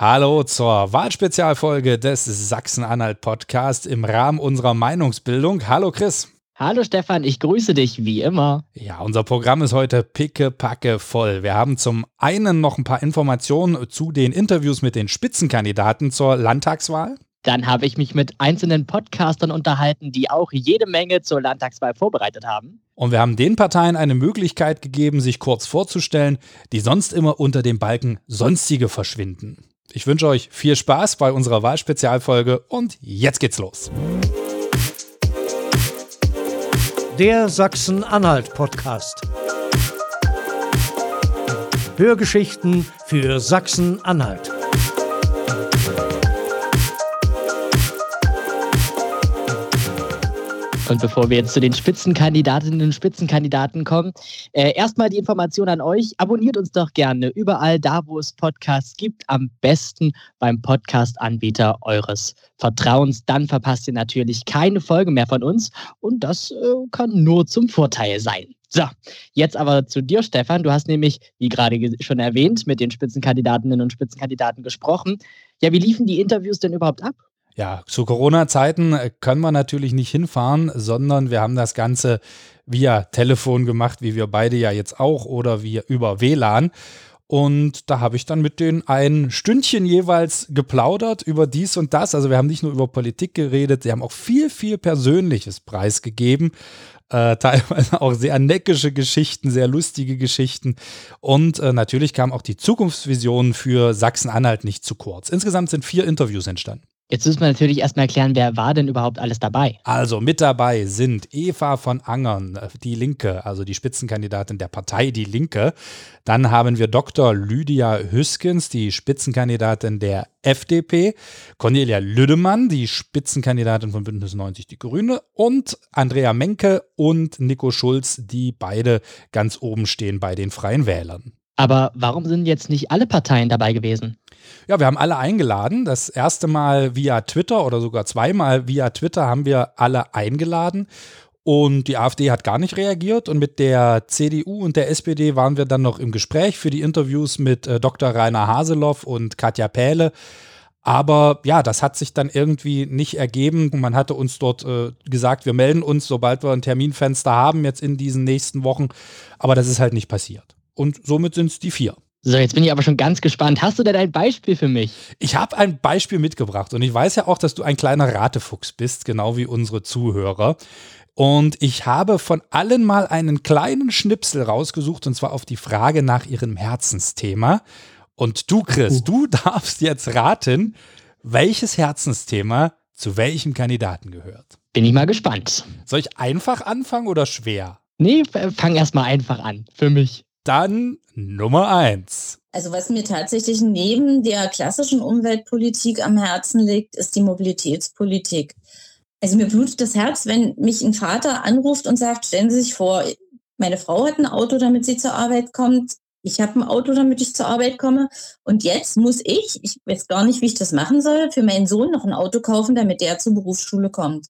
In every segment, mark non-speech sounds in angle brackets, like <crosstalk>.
Hallo zur Wahlspezialfolge des Sachsen-Anhalt-Podcast im Rahmen unserer Meinungsbildung. Hallo Chris. Hallo Stefan, ich grüße dich wie immer. Ja, unser Programm ist heute picke-packe voll. Wir haben zum einen noch ein paar Informationen zu den Interviews mit den Spitzenkandidaten zur Landtagswahl. Dann habe ich mich mit einzelnen Podcastern unterhalten, die auch jede Menge zur Landtagswahl vorbereitet haben. Und wir haben den Parteien eine Möglichkeit gegeben, sich kurz vorzustellen, die sonst immer unter dem Balken Sonstige verschwinden. Ich wünsche euch viel Spaß bei unserer Wahlspezialfolge und jetzt geht's los. Der Sachsen-Anhalt-Podcast. Hörgeschichten für Sachsen-Anhalt. Und bevor wir jetzt zu den Spitzenkandidatinnen und Spitzenkandidaten kommen, äh, erstmal die Information an euch. Abonniert uns doch gerne überall da, wo es Podcasts gibt. Am besten beim Podcast-Anbieter eures Vertrauens. Dann verpasst ihr natürlich keine Folge mehr von uns. Und das äh, kann nur zum Vorteil sein. So, jetzt aber zu dir, Stefan. Du hast nämlich, wie gerade schon erwähnt, mit den Spitzenkandidatinnen und Spitzenkandidaten gesprochen. Ja, wie liefen die Interviews denn überhaupt ab? Ja, zu Corona-Zeiten äh, können wir natürlich nicht hinfahren, sondern wir haben das Ganze via Telefon gemacht, wie wir beide ja jetzt auch, oder wir über WLAN. Und da habe ich dann mit denen ein Stündchen jeweils geplaudert über dies und das. Also wir haben nicht nur über Politik geredet, sie haben auch viel, viel Persönliches preisgegeben. Äh, <laughs> teilweise auch sehr neckische Geschichten, sehr lustige Geschichten. Und äh, natürlich kam auch die Zukunftsvision für Sachsen-Anhalt nicht zu kurz. Insgesamt sind vier Interviews entstanden. Jetzt müssen wir natürlich erstmal erklären, wer war denn überhaupt alles dabei? Also mit dabei sind Eva von Angern, die Linke, also die Spitzenkandidatin der Partei Die Linke. Dann haben wir Dr. Lydia Hüskens, die Spitzenkandidatin der FDP. Cornelia Lüdemann, die Spitzenkandidatin von Bündnis 90 Die Grüne. Und Andrea Menke und Nico Schulz, die beide ganz oben stehen bei den Freien Wählern. Aber warum sind jetzt nicht alle Parteien dabei gewesen? Ja, wir haben alle eingeladen. Das erste Mal via Twitter oder sogar zweimal via Twitter haben wir alle eingeladen. Und die AfD hat gar nicht reagiert. Und mit der CDU und der SPD waren wir dann noch im Gespräch für die Interviews mit äh, Dr. Rainer Haseloff und Katja Pähle. Aber ja, das hat sich dann irgendwie nicht ergeben. Man hatte uns dort äh, gesagt, wir melden uns, sobald wir ein Terminfenster haben, jetzt in diesen nächsten Wochen. Aber das ist halt nicht passiert. Und somit sind es die vier. So, jetzt bin ich aber schon ganz gespannt. Hast du denn ein Beispiel für mich? Ich habe ein Beispiel mitgebracht und ich weiß ja auch, dass du ein kleiner Ratefuchs bist, genau wie unsere Zuhörer. Und ich habe von allen mal einen kleinen Schnipsel rausgesucht und zwar auf die Frage nach ihrem Herzensthema. Und du, Chris, uh. du <laughs> darfst jetzt raten, welches Herzensthema zu welchem Kandidaten gehört. Bin ich mal gespannt. Soll ich einfach anfangen oder schwer? Nee, fang erstmal einfach an. Für mich. Dann Nummer eins. Also was mir tatsächlich neben der klassischen Umweltpolitik am Herzen liegt, ist die Mobilitätspolitik. Also mir blutet das Herz, wenn mich ein Vater anruft und sagt, stellen Sie sich vor, meine Frau hat ein Auto, damit sie zur Arbeit kommt. Ich habe ein Auto, damit ich zur Arbeit komme. Und jetzt muss ich, ich weiß gar nicht, wie ich das machen soll, für meinen Sohn noch ein Auto kaufen, damit der zur Berufsschule kommt.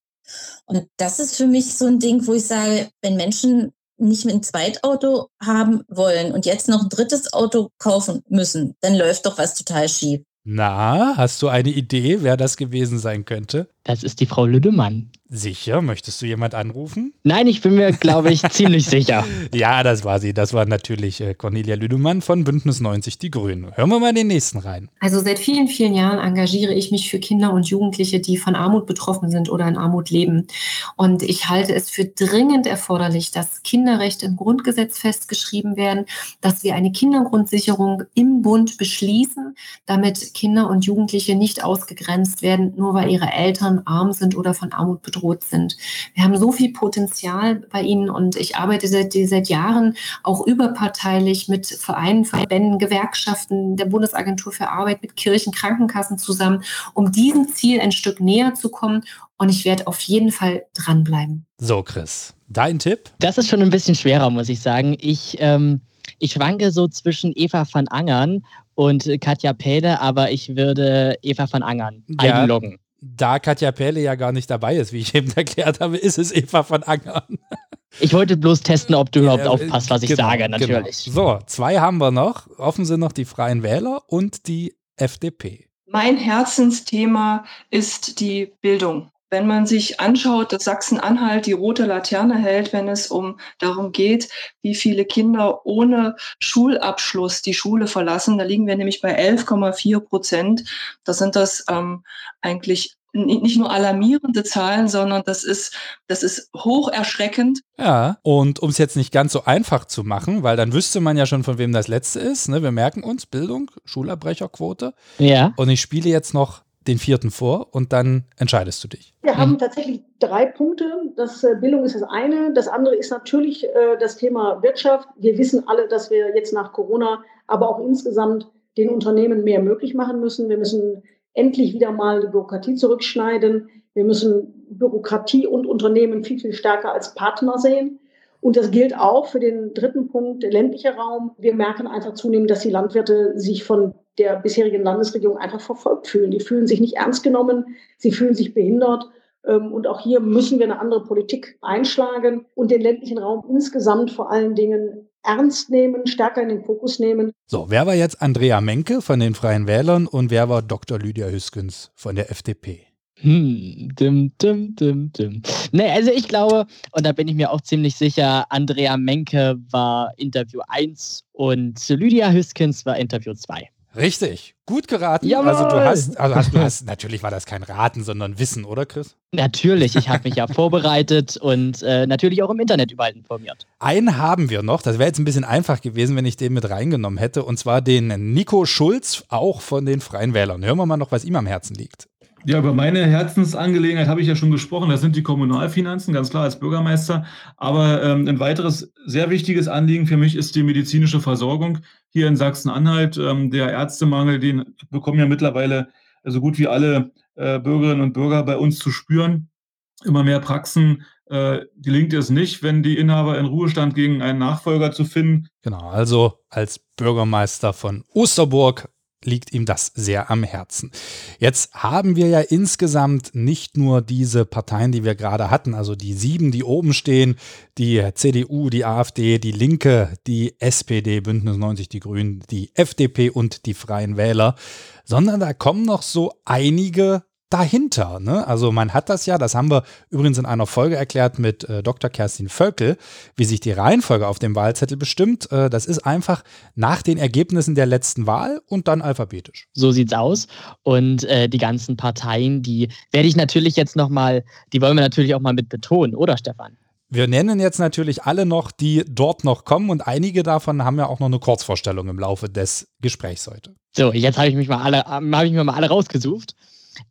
Und das ist für mich so ein Ding, wo ich sage, wenn Menschen nicht ein Zweitauto haben wollen und jetzt noch ein drittes Auto kaufen müssen, dann läuft doch was total schief. Na, hast du eine Idee, wer das gewesen sein könnte? Das ist die Frau Lüdemann. Sicher? Möchtest du jemand anrufen? Nein, ich bin mir, glaube ich, <laughs> ziemlich sicher. Ja, das war sie. Das war natürlich äh, Cornelia Lüdemann von Bündnis 90 Die Grünen. Hören wir mal den nächsten rein. Also seit vielen, vielen Jahren engagiere ich mich für Kinder und Jugendliche, die von Armut betroffen sind oder in Armut leben. Und ich halte es für dringend erforderlich, dass Kinderrechte im Grundgesetz festgeschrieben werden, dass wir eine Kindergrundsicherung im Bund beschließen, damit Kinder und Jugendliche nicht ausgegrenzt werden, nur weil ihre Eltern arm sind oder von Armut bedroht bedroht sind. Wir haben so viel Potenzial bei ihnen und ich arbeite seit, seit Jahren auch überparteilich mit Vereinen, Verbänden, Gewerkschaften, der Bundesagentur für Arbeit, mit Kirchen, Krankenkassen zusammen, um diesem Ziel ein Stück näher zu kommen. Und ich werde auf jeden Fall dranbleiben. So, Chris, dein Tipp? Das ist schon ein bisschen schwerer, muss ich sagen. Ich, ähm, ich schwanke so zwischen Eva van Angern und Katja Päde, aber ich würde Eva van Angern ja, einloggen da Katja Pähle ja gar nicht dabei ist, wie ich eben <laughs> erklärt habe, ist es Eva von Angern. Ich wollte bloß testen, ob du überhaupt ja, aufpasst, was ich genau, sage, natürlich. Genau. So, zwei haben wir noch. Offen sind noch die Freien Wähler und die FDP. Mein Herzensthema ist die Bildung. Wenn man sich anschaut, dass Sachsen-Anhalt die rote Laterne hält, wenn es um darum geht, wie viele Kinder ohne Schulabschluss die Schule verlassen, da liegen wir nämlich bei 11,4 Prozent. Das sind das ähm, eigentlich nicht nur alarmierende Zahlen, sondern das ist, das ist hoch erschreckend. Ja, und um es jetzt nicht ganz so einfach zu machen, weil dann wüsste man ja schon, von wem das letzte ist. Ne? Wir merken uns, Bildung, Schulabbrecherquote. Ja. Und ich spiele jetzt noch den vierten vor und dann entscheidest du dich. Wir haben tatsächlich drei Punkte. Das äh, Bildung ist das eine. Das andere ist natürlich äh, das Thema Wirtschaft. Wir wissen alle, dass wir jetzt nach Corona, aber auch insgesamt den Unternehmen mehr möglich machen müssen. Wir müssen endlich wieder mal die Bürokratie zurückschneiden. Wir müssen Bürokratie und Unternehmen viel, viel stärker als Partner sehen. Und das gilt auch für den dritten Punkt, der ländliche Raum. Wir merken einfach zunehmend, dass die Landwirte sich von der bisherigen Landesregierung einfach verfolgt fühlen. Die fühlen sich nicht ernst genommen, sie fühlen sich behindert. Ähm, und auch hier müssen wir eine andere Politik einschlagen und den ländlichen Raum insgesamt vor allen Dingen ernst nehmen, stärker in den Fokus nehmen. So, wer war jetzt Andrea Menke von den Freien Wählern und wer war Dr. Lydia Hüskens von der FDP? Hm, dim, dim, dim, dim. Nee, also ich glaube, und da bin ich mir auch ziemlich sicher, Andrea Menke war Interview 1 und Lydia Hüskens war Interview 2. Richtig, gut geraten. Jawohl. Also du hast, also hast, du hast, <laughs> natürlich war das kein Raten, sondern Wissen, oder Chris? Natürlich, ich habe mich ja <laughs> vorbereitet und äh, natürlich auch im Internet überall informiert. Einen haben wir noch, das wäre jetzt ein bisschen einfach gewesen, wenn ich den mit reingenommen hätte, und zwar den Nico Schulz, auch von den Freien Wählern. Hören wir mal noch, was ihm am Herzen liegt. Ja, über meine Herzensangelegenheit habe ich ja schon gesprochen. Das sind die Kommunalfinanzen, ganz klar als Bürgermeister. Aber ähm, ein weiteres sehr wichtiges Anliegen für mich ist die medizinische Versorgung hier in Sachsen-Anhalt. Ähm, der Ärztemangel, den bekommen ja mittlerweile so gut wie alle äh, Bürgerinnen und Bürger bei uns zu spüren. Immer mehr Praxen äh, gelingt es nicht, wenn die Inhaber in Ruhestand gegen einen Nachfolger zu finden. Genau, also als Bürgermeister von Osterburg liegt ihm das sehr am Herzen. Jetzt haben wir ja insgesamt nicht nur diese Parteien, die wir gerade hatten, also die sieben, die oben stehen, die CDU, die AfD, die Linke, die SPD, Bündnis 90, die Grünen, die FDP und die Freien Wähler, sondern da kommen noch so einige dahinter. Ne? Also man hat das ja, das haben wir übrigens in einer Folge erklärt mit äh, Dr. Kerstin Völkel, wie sich die Reihenfolge auf dem Wahlzettel bestimmt. Äh, das ist einfach nach den Ergebnissen der letzten Wahl und dann alphabetisch. So sieht's aus. Und äh, die ganzen Parteien, die werde ich natürlich jetzt nochmal, die wollen wir natürlich auch mal mit betonen, oder Stefan? Wir nennen jetzt natürlich alle noch, die dort noch kommen und einige davon haben ja auch noch eine Kurzvorstellung im Laufe des Gesprächs heute. So, jetzt habe ich mich mal alle, habe ich mir mal alle rausgesucht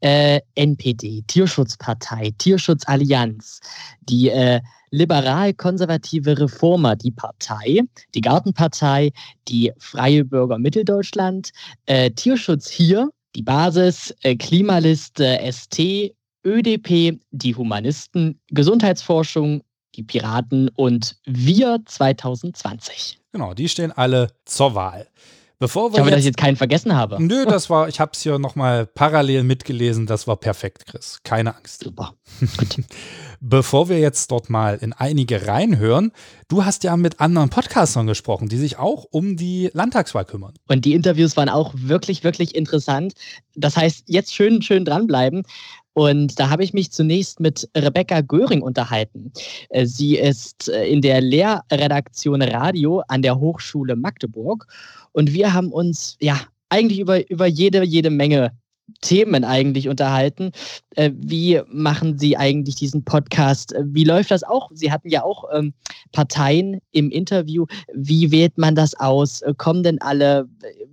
äh, NPD, Tierschutzpartei, Tierschutzallianz, die äh, liberal-konservative Reformer, die Partei, die Gartenpartei, die Freie Bürger Mitteldeutschland, äh, Tierschutz hier, die Basis, äh, Klimaliste ST, ÖDP, die Humanisten, Gesundheitsforschung, die Piraten und wir 2020. Genau, die stehen alle zur Wahl. Bevor wir ich hoffe, jetzt, dass ich jetzt keinen vergessen habe. Nö, das war, ich habe es hier nochmal parallel mitgelesen, das war perfekt, Chris. Keine Angst. Super. Gut. <laughs> Bevor wir jetzt dort mal in einige reinhören, du hast ja mit anderen Podcastern gesprochen, die sich auch um die Landtagswahl kümmern. Und die Interviews waren auch wirklich, wirklich interessant. Das heißt, jetzt schön, schön dranbleiben. Und da habe ich mich zunächst mit Rebecca Göring unterhalten. Äh, Sie ist äh, in der Lehrredaktion Radio an der Hochschule Magdeburg. Und wir haben uns ja eigentlich über, über jede, jede Menge Themen eigentlich unterhalten. Äh, wie machen Sie eigentlich diesen Podcast? Wie läuft das auch? Sie hatten ja auch ähm, Parteien im Interview. Wie wählt man das aus? Kommen denn alle,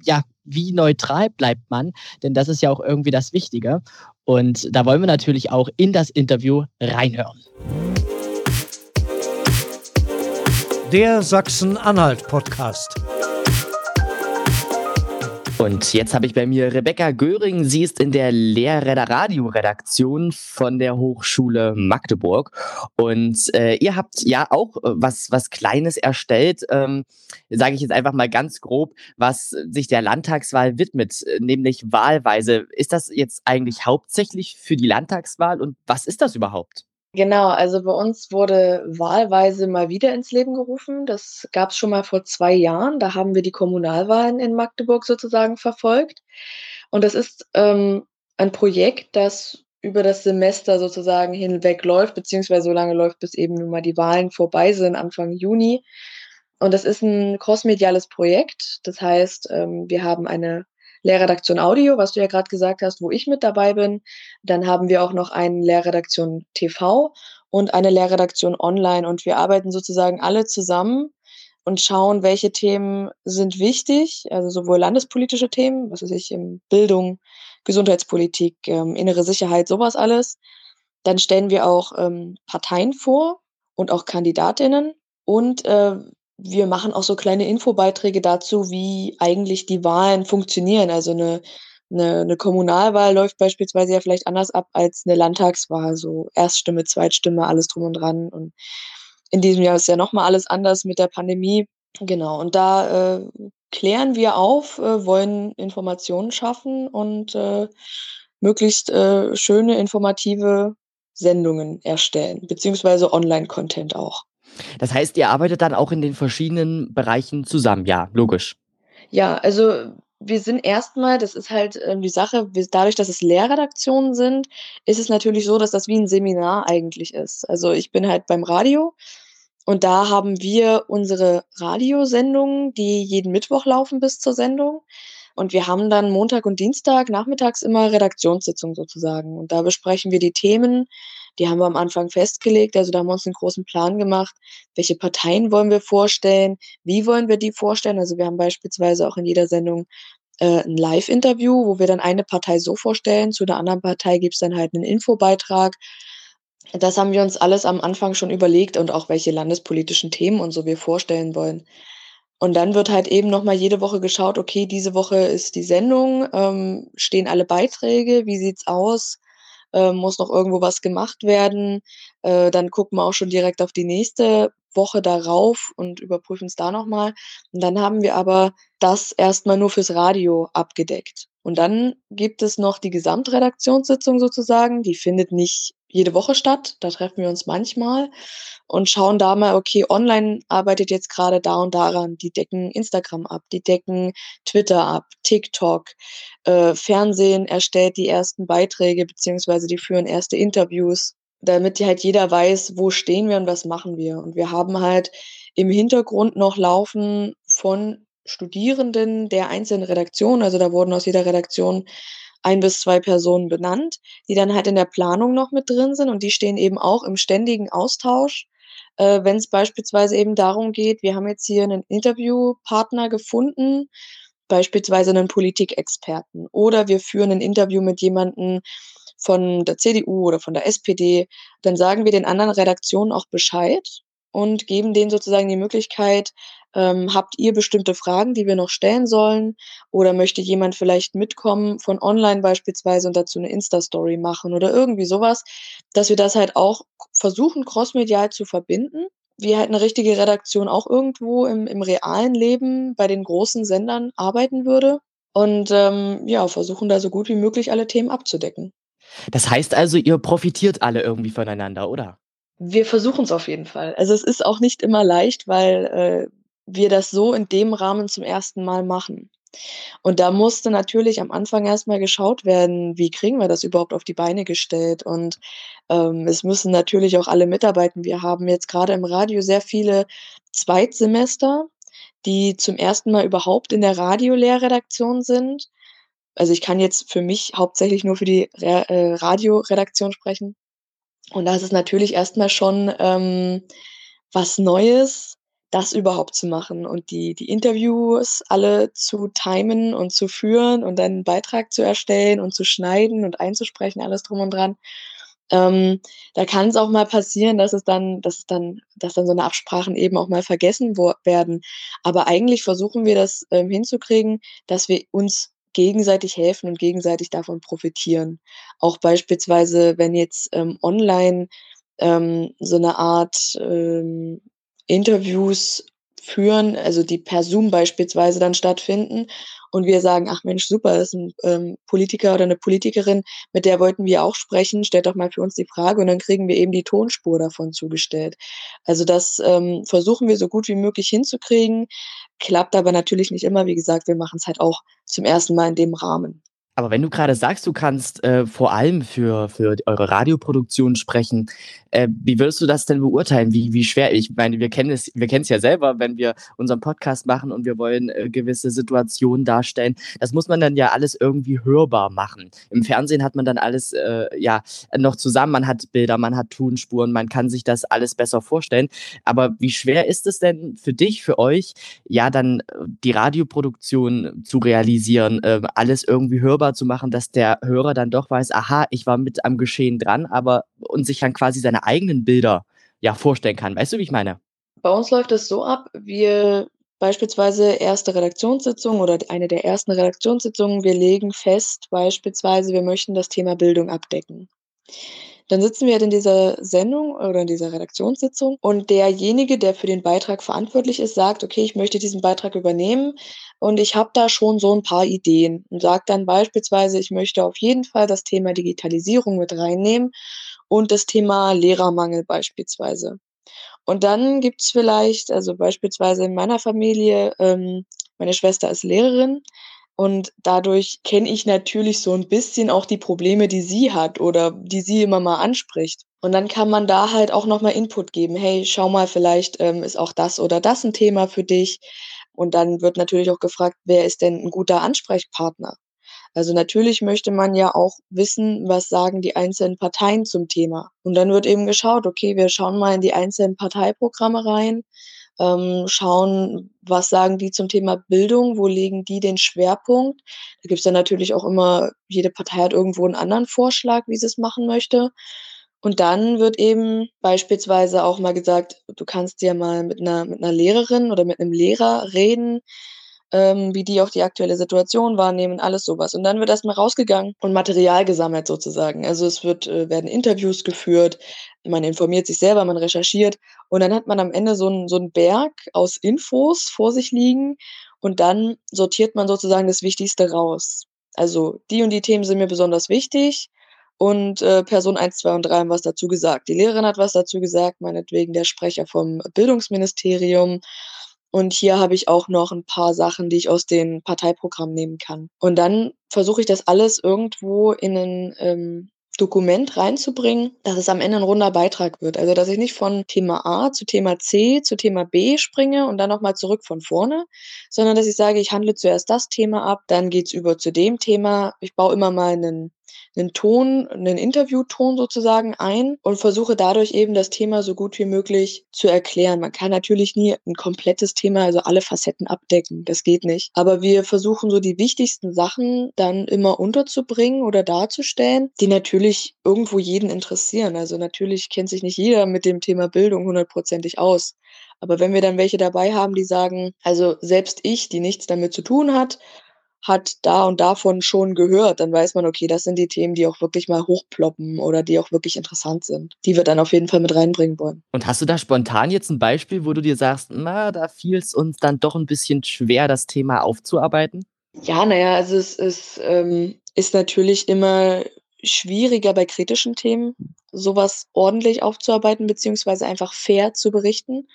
ja, wie neutral bleibt man? Denn das ist ja auch irgendwie das Wichtige. Und da wollen wir natürlich auch in das Interview reinhören. Der Sachsen-Anhalt-Podcast. Und jetzt habe ich bei mir Rebecca Göring. Sie ist in der Lehrräder-Radio-Redaktion von der Hochschule Magdeburg. Und äh, ihr habt ja auch äh, was, was Kleines erstellt, ähm, sage ich jetzt einfach mal ganz grob, was sich der Landtagswahl widmet, nämlich wahlweise. Ist das jetzt eigentlich hauptsächlich für die Landtagswahl und was ist das überhaupt? Genau, also bei uns wurde wahlweise mal wieder ins Leben gerufen. Das gab es schon mal vor zwei Jahren. Da haben wir die Kommunalwahlen in Magdeburg sozusagen verfolgt. Und das ist ähm, ein Projekt, das über das Semester sozusagen hinweg läuft, beziehungsweise so lange läuft, bis eben nun mal die Wahlen vorbei sind, Anfang Juni. Und das ist ein crossmediales Projekt. Das heißt, ähm, wir haben eine Lehrredaktion Audio, was du ja gerade gesagt hast, wo ich mit dabei bin. Dann haben wir auch noch eine Lehrredaktion TV und eine Lehrredaktion Online. Und wir arbeiten sozusagen alle zusammen und schauen, welche Themen sind wichtig, also sowohl landespolitische Themen, was weiß ich, Bildung, Gesundheitspolitik, ähm, innere Sicherheit, sowas alles. Dann stellen wir auch ähm, Parteien vor und auch Kandidatinnen und äh, wir machen auch so kleine Infobeiträge dazu, wie eigentlich die Wahlen funktionieren. Also eine, eine, eine Kommunalwahl läuft beispielsweise ja vielleicht anders ab als eine Landtagswahl, so Erststimme, Zweitstimme, alles drum und dran. Und in diesem Jahr ist ja nochmal alles anders mit der Pandemie. Genau, und da äh, klären wir auf, äh, wollen Informationen schaffen und äh, möglichst äh, schöne, informative Sendungen erstellen, beziehungsweise Online-Content auch. Das heißt, ihr arbeitet dann auch in den verschiedenen Bereichen zusammen, ja, logisch. Ja, also wir sind erstmal, das ist halt ähm, die Sache, dadurch, dass es Lehrredaktionen sind, ist es natürlich so, dass das wie ein Seminar eigentlich ist. Also ich bin halt beim Radio und da haben wir unsere Radiosendungen, die jeden Mittwoch laufen bis zur Sendung. Und wir haben dann Montag und Dienstag nachmittags immer Redaktionssitzungen sozusagen. Und da besprechen wir die Themen, die haben wir am Anfang festgelegt. Also da haben wir uns einen großen Plan gemacht, welche Parteien wollen wir vorstellen, wie wollen wir die vorstellen. Also wir haben beispielsweise auch in jeder Sendung äh, ein Live-Interview, wo wir dann eine Partei so vorstellen, zu der anderen Partei gibt es dann halt einen Infobeitrag. Das haben wir uns alles am Anfang schon überlegt und auch welche landespolitischen Themen und so wir vorstellen wollen. Und dann wird halt eben nochmal jede Woche geschaut, okay, diese Woche ist die Sendung, ähm, stehen alle Beiträge, wie sieht's aus? Äh, muss noch irgendwo was gemacht werden. Äh, dann gucken wir auch schon direkt auf die nächste Woche darauf und überprüfen es da nochmal. Und dann haben wir aber das erstmal nur fürs Radio abgedeckt. Und dann gibt es noch die Gesamtredaktionssitzung sozusagen. Die findet nicht jede Woche statt. Da treffen wir uns manchmal und schauen da mal, okay, online arbeitet jetzt gerade da und daran. Die decken Instagram ab, die decken Twitter ab, TikTok, äh, Fernsehen erstellt die ersten Beiträge, beziehungsweise die führen erste Interviews, damit halt jeder weiß, wo stehen wir und was machen wir. Und wir haben halt im Hintergrund noch laufen von Studierenden der einzelnen Redaktionen, also da wurden aus jeder Redaktion ein bis zwei Personen benannt, die dann halt in der Planung noch mit drin sind und die stehen eben auch im ständigen Austausch, äh, wenn es beispielsweise eben darum geht, wir haben jetzt hier einen Interviewpartner gefunden, beispielsweise einen Politikexperten oder wir führen ein Interview mit jemandem von der CDU oder von der SPD, dann sagen wir den anderen Redaktionen auch Bescheid und geben denen sozusagen die Möglichkeit, ähm, habt ihr bestimmte Fragen, die wir noch stellen sollen? Oder möchte jemand vielleicht mitkommen von online beispielsweise und dazu eine Insta-Story machen oder irgendwie sowas, dass wir das halt auch versuchen, crossmedial zu verbinden. Wie halt eine richtige Redaktion auch irgendwo im, im realen Leben bei den großen Sendern arbeiten würde. Und ähm, ja, versuchen da so gut wie möglich alle Themen abzudecken. Das heißt also, ihr profitiert alle irgendwie voneinander, oder? Wir versuchen es auf jeden Fall. Also es ist auch nicht immer leicht, weil äh, wir das so in dem Rahmen zum ersten Mal machen. Und da musste natürlich am Anfang erstmal geschaut werden, wie kriegen wir das überhaupt auf die Beine gestellt. Und ähm, es müssen natürlich auch alle mitarbeiten. Wir haben jetzt gerade im Radio sehr viele Zweitsemester, die zum ersten Mal überhaupt in der Radiolehrredaktion sind. Also ich kann jetzt für mich hauptsächlich nur für die Re äh, Radioredaktion sprechen. Und da ist es natürlich erstmal schon ähm, was Neues, das überhaupt zu machen und die, die Interviews alle zu timen und zu führen und dann einen Beitrag zu erstellen und zu schneiden und einzusprechen, alles drum und dran. Ähm, da kann es auch mal passieren, dass es dann, dass es dann, dass dann so eine Absprachen eben auch mal vergessen werden. Aber eigentlich versuchen wir das ähm, hinzukriegen, dass wir uns gegenseitig helfen und gegenseitig davon profitieren. Auch beispielsweise, wenn jetzt ähm, online ähm, so eine Art ähm, Interviews führen, also die per Zoom beispielsweise dann stattfinden und wir sagen, ach Mensch, super, das ist ein ähm, Politiker oder eine Politikerin, mit der wollten wir auch sprechen, stellt doch mal für uns die Frage und dann kriegen wir eben die Tonspur davon zugestellt. Also das ähm, versuchen wir so gut wie möglich hinzukriegen, klappt aber natürlich nicht immer. Wie gesagt, wir machen es halt auch zum ersten Mal in dem Rahmen. Aber wenn du gerade sagst, du kannst äh, vor allem für, für eure Radioproduktion sprechen, äh, wie würdest du das denn beurteilen? Wie, wie schwer? Ich meine, wir kennen es, wir kennen es ja selber, wenn wir unseren Podcast machen und wir wollen äh, gewisse Situationen darstellen. Das muss man dann ja alles irgendwie hörbar machen. Im Fernsehen hat man dann alles äh, ja noch zusammen. Man hat Bilder, man hat Tonspuren, man kann sich das alles besser vorstellen. Aber wie schwer ist es denn für dich, für euch, ja dann äh, die Radioproduktion zu realisieren, äh, alles irgendwie hörbar hörbar zu machen, dass der Hörer dann doch weiß, aha, ich war mit am Geschehen dran, aber und sich dann quasi seine eigenen Bilder ja vorstellen kann. Weißt du, wie ich meine? Bei uns läuft es so ab, wir beispielsweise erste Redaktionssitzung oder eine der ersten Redaktionssitzungen, wir legen fest, beispielsweise, wir möchten das Thema Bildung abdecken. Dann sitzen wir halt in dieser Sendung oder in dieser Redaktionssitzung und derjenige, der für den Beitrag verantwortlich ist, sagt, okay, ich möchte diesen Beitrag übernehmen und ich habe da schon so ein paar Ideen und sagt dann beispielsweise, ich möchte auf jeden Fall das Thema Digitalisierung mit reinnehmen und das Thema Lehrermangel beispielsweise. Und dann gibt's vielleicht, also beispielsweise in meiner Familie, ähm, meine Schwester ist Lehrerin, und dadurch kenne ich natürlich so ein bisschen auch die Probleme, die sie hat oder die sie immer mal anspricht. Und dann kann man da halt auch nochmal Input geben. Hey, schau mal, vielleicht ähm, ist auch das oder das ein Thema für dich. Und dann wird natürlich auch gefragt, wer ist denn ein guter Ansprechpartner? Also natürlich möchte man ja auch wissen, was sagen die einzelnen Parteien zum Thema. Und dann wird eben geschaut, okay, wir schauen mal in die einzelnen Parteiprogramme rein ähm, schauen, was sagen die zum Thema Bildung, wo legen die den Schwerpunkt. Da gibt es dann natürlich auch immer, jede Partei hat irgendwo einen anderen Vorschlag, wie sie es machen möchte. Und dann wird eben beispielsweise auch mal gesagt, du kannst ja mal mit einer, mit einer Lehrerin oder mit einem Lehrer reden, ähm, wie die auch die aktuelle Situation wahrnehmen, alles sowas. Und dann wird erstmal rausgegangen und Material gesammelt sozusagen. Also es wird, äh, werden Interviews geführt, man informiert sich selber, man recherchiert und dann hat man am Ende so einen so Berg aus Infos vor sich liegen und dann sortiert man sozusagen das Wichtigste raus. Also die und die Themen sind mir besonders wichtig und äh, Person 1, 2 und 3 haben was dazu gesagt. Die Lehrerin hat was dazu gesagt, meinetwegen der Sprecher vom Bildungsministerium. Und hier habe ich auch noch ein paar Sachen, die ich aus den Parteiprogrammen nehmen kann. Und dann versuche ich das alles irgendwo in einen ähm, Dokument reinzubringen, dass es am Ende ein runder Beitrag wird. Also dass ich nicht von Thema A zu Thema C zu Thema B springe und dann nochmal zurück von vorne, sondern dass ich sage, ich handle zuerst das Thema ab, dann geht's über zu dem Thema. Ich baue immer mal einen einen Ton, einen Interviewton sozusagen ein und versuche dadurch eben das Thema so gut wie möglich zu erklären. Man kann natürlich nie ein komplettes Thema, also alle Facetten abdecken. Das geht nicht. Aber wir versuchen so die wichtigsten Sachen dann immer unterzubringen oder darzustellen, die natürlich irgendwo jeden interessieren. Also natürlich kennt sich nicht jeder mit dem Thema Bildung hundertprozentig aus. Aber wenn wir dann welche dabei haben, die sagen, also selbst ich, die nichts damit zu tun hat, hat da und davon schon gehört, dann weiß man, okay, das sind die Themen, die auch wirklich mal hochploppen oder die auch wirklich interessant sind, die wir dann auf jeden Fall mit reinbringen wollen. Und hast du da spontan jetzt ein Beispiel, wo du dir sagst, na, da fiel es uns dann doch ein bisschen schwer, das Thema aufzuarbeiten? Ja, naja, also es ist, ähm, ist natürlich immer schwieriger bei kritischen Themen, sowas ordentlich aufzuarbeiten, beziehungsweise einfach fair zu berichten.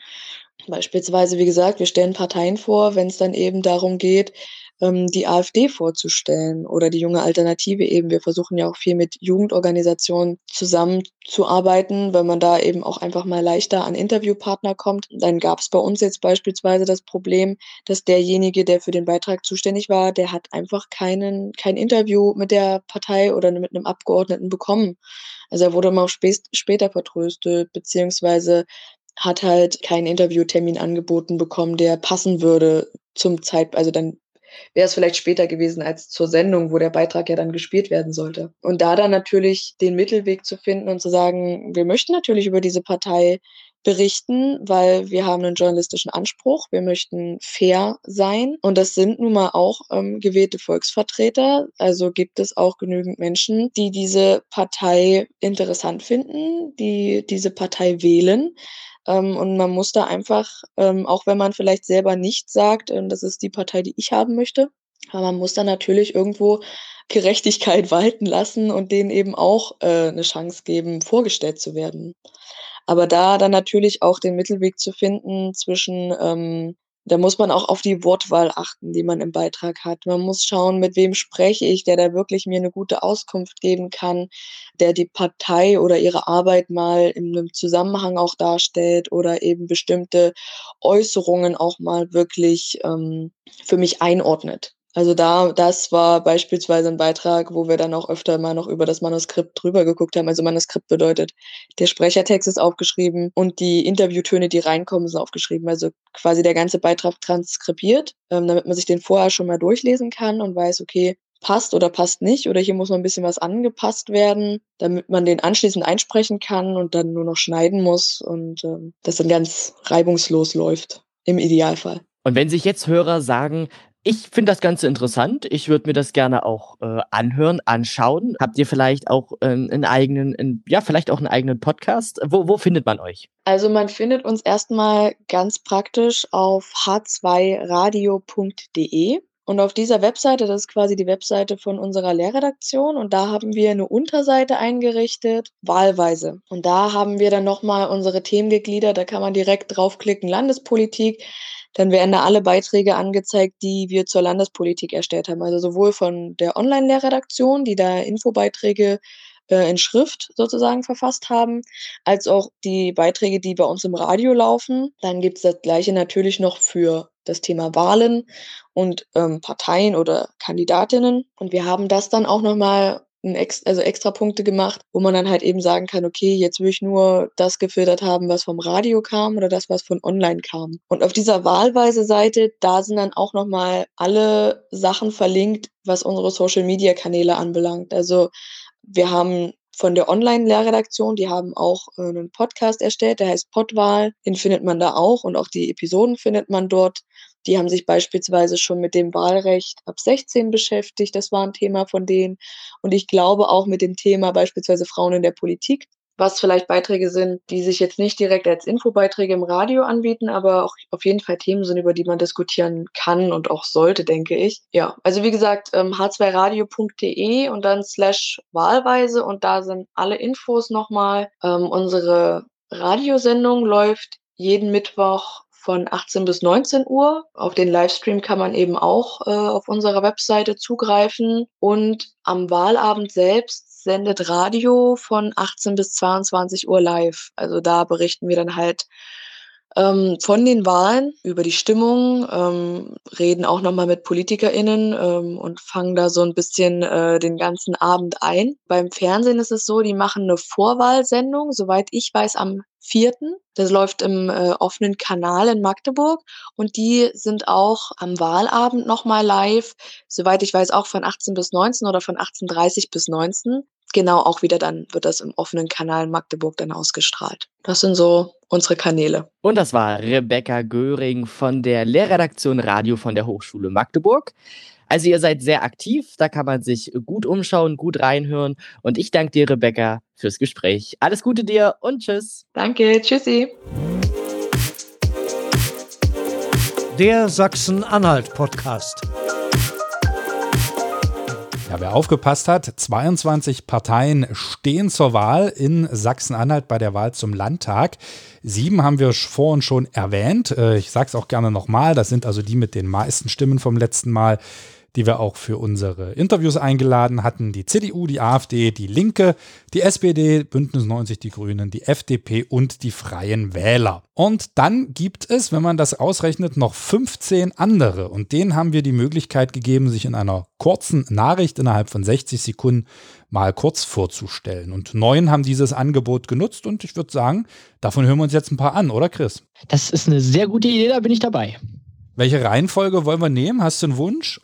Beispielsweise, wie gesagt, wir stellen Parteien vor, wenn es dann eben darum geht, ähm, die AfD vorzustellen oder die junge Alternative eben. Wir versuchen ja auch viel mit Jugendorganisationen zusammenzuarbeiten, weil man da eben auch einfach mal leichter an Interviewpartner kommt. Dann gab es bei uns jetzt beispielsweise das Problem, dass derjenige, der für den Beitrag zuständig war, der hat einfach keinen, kein Interview mit der Partei oder mit einem Abgeordneten bekommen. Also er wurde mal später vertröstet, beziehungsweise hat halt keinen Interviewtermin angeboten bekommen, der passen würde zum Zeit, also dann wäre es vielleicht später gewesen als zur Sendung, wo der Beitrag ja dann gespielt werden sollte. Und da dann natürlich den Mittelweg zu finden und zu sagen, wir möchten natürlich über diese Partei berichten, weil wir haben einen journalistischen Anspruch. Wir möchten fair sein. Und das sind nun mal auch ähm, gewählte Volksvertreter. Also gibt es auch genügend Menschen, die diese Partei interessant finden, die diese Partei wählen. Ähm, und man muss da einfach, ähm, auch wenn man vielleicht selber nicht sagt, ähm, das ist die Partei, die ich haben möchte, aber man muss dann natürlich irgendwo Gerechtigkeit <laughs> walten lassen und denen eben auch äh, eine Chance geben, vorgestellt zu werden. Aber da dann natürlich auch den Mittelweg zu finden zwischen ähm, da muss man auch auf die Wortwahl achten, die man im Beitrag hat. Man muss schauen, mit wem spreche ich, der da wirklich mir eine gute Auskunft geben kann, der die Partei oder ihre Arbeit mal in einem Zusammenhang auch darstellt oder eben bestimmte Äußerungen auch mal wirklich ähm, für mich einordnet. Also da, das war beispielsweise ein Beitrag, wo wir dann auch öfter mal noch über das Manuskript drüber geguckt haben. Also Manuskript bedeutet, der Sprechertext ist aufgeschrieben und die Interviewtöne, die reinkommen, sind aufgeschrieben. Also quasi der ganze Beitrag transkribiert, ähm, damit man sich den vorher schon mal durchlesen kann und weiß, okay, passt oder passt nicht oder hier muss noch ein bisschen was angepasst werden, damit man den anschließend einsprechen kann und dann nur noch schneiden muss und ähm, das dann ganz reibungslos läuft im Idealfall. Und wenn sich jetzt Hörer sagen, ich finde das Ganze interessant. Ich würde mir das gerne auch äh, anhören, anschauen. Habt ihr vielleicht auch äh, einen eigenen, einen, ja, vielleicht auch einen eigenen Podcast? Wo, wo findet man euch? Also man findet uns erstmal ganz praktisch auf h2radio.de. Und auf dieser Webseite, das ist quasi die Webseite von unserer Lehrredaktion, und da haben wir eine Unterseite eingerichtet, wahlweise. Und da haben wir dann nochmal unsere Themen gegliedert, da kann man direkt draufklicken, Landespolitik dann werden da alle Beiträge angezeigt, die wir zur Landespolitik erstellt haben. Also sowohl von der Online-Lehrredaktion, die da Infobeiträge äh, in Schrift sozusagen verfasst haben, als auch die Beiträge, die bei uns im Radio laufen. Dann gibt es das gleiche natürlich noch für das Thema Wahlen und ähm, Parteien oder Kandidatinnen. Und wir haben das dann auch nochmal ex also extra Punkte gemacht, wo man dann halt eben sagen kann, okay, jetzt will ich nur das gefiltert haben, was vom Radio kam oder das, was von online kam. Und auf dieser wahlweise Seite, da sind dann auch nochmal alle Sachen verlinkt, was unsere Social Media Kanäle anbelangt. Also wir haben von der Online-Lehrredaktion, die haben auch äh, einen Podcast erstellt, der heißt Podwahl. Den findet man da auch und auch die Episoden findet man dort. Die haben sich beispielsweise schon mit dem Wahlrecht ab 16 beschäftigt. Das war ein Thema von denen. Und ich glaube auch mit dem Thema beispielsweise Frauen in der Politik, was vielleicht Beiträge sind, die sich jetzt nicht direkt als Infobeiträge im Radio anbieten, aber auch auf jeden Fall Themen sind, über die man diskutieren kann und auch sollte, denke ich. Ja, also wie gesagt, h2radio.de ähm, und dann slash wahlweise und da sind alle Infos nochmal. Ähm, unsere Radiosendung läuft jeden Mittwoch von 18 bis 19 Uhr. Auf den Livestream kann man eben auch äh, auf unserer Webseite zugreifen. Und am Wahlabend selbst sendet Radio von 18 bis 22 Uhr live. Also da berichten wir dann halt ähm, von den Wahlen über die Stimmung, ähm, reden auch nochmal mit PolitikerInnen ähm, und fangen da so ein bisschen äh, den ganzen Abend ein. Beim Fernsehen ist es so, die machen eine Vorwahlsendung, soweit ich weiß, am vierten. Das läuft im äh, offenen Kanal in Magdeburg und die sind auch am Wahlabend nochmal live, soweit ich weiß, auch von 18 bis 19 oder von 18.30 bis 19 genau auch wieder dann wird das im offenen Kanal Magdeburg dann ausgestrahlt. Das sind so unsere Kanäle. Und das war Rebecca Göring von der Lehrredaktion Radio von der Hochschule Magdeburg. Also ihr seid sehr aktiv, da kann man sich gut umschauen, gut reinhören. Und ich danke dir, Rebecca, fürs Gespräch. Alles Gute dir und tschüss. Danke, tschüssi. Der Sachsen-Anhalt-Podcast. Ja, wer aufgepasst hat, 22 Parteien stehen zur Wahl in Sachsen-Anhalt bei der Wahl zum Landtag. Sieben haben wir vorhin schon erwähnt. Äh, ich sage es auch gerne nochmal. Das sind also die mit den meisten Stimmen vom letzten Mal die wir auch für unsere Interviews eingeladen hatten. Die CDU, die AfD, die Linke, die SPD, Bündnis 90, die Grünen, die FDP und die Freien Wähler. Und dann gibt es, wenn man das ausrechnet, noch 15 andere. Und denen haben wir die Möglichkeit gegeben, sich in einer kurzen Nachricht innerhalb von 60 Sekunden mal kurz vorzustellen. Und neun haben dieses Angebot genutzt und ich würde sagen, davon hören wir uns jetzt ein paar an, oder Chris? Das ist eine sehr gute Idee, da bin ich dabei. Welche Reihenfolge wollen wir nehmen? Hast du einen Wunsch?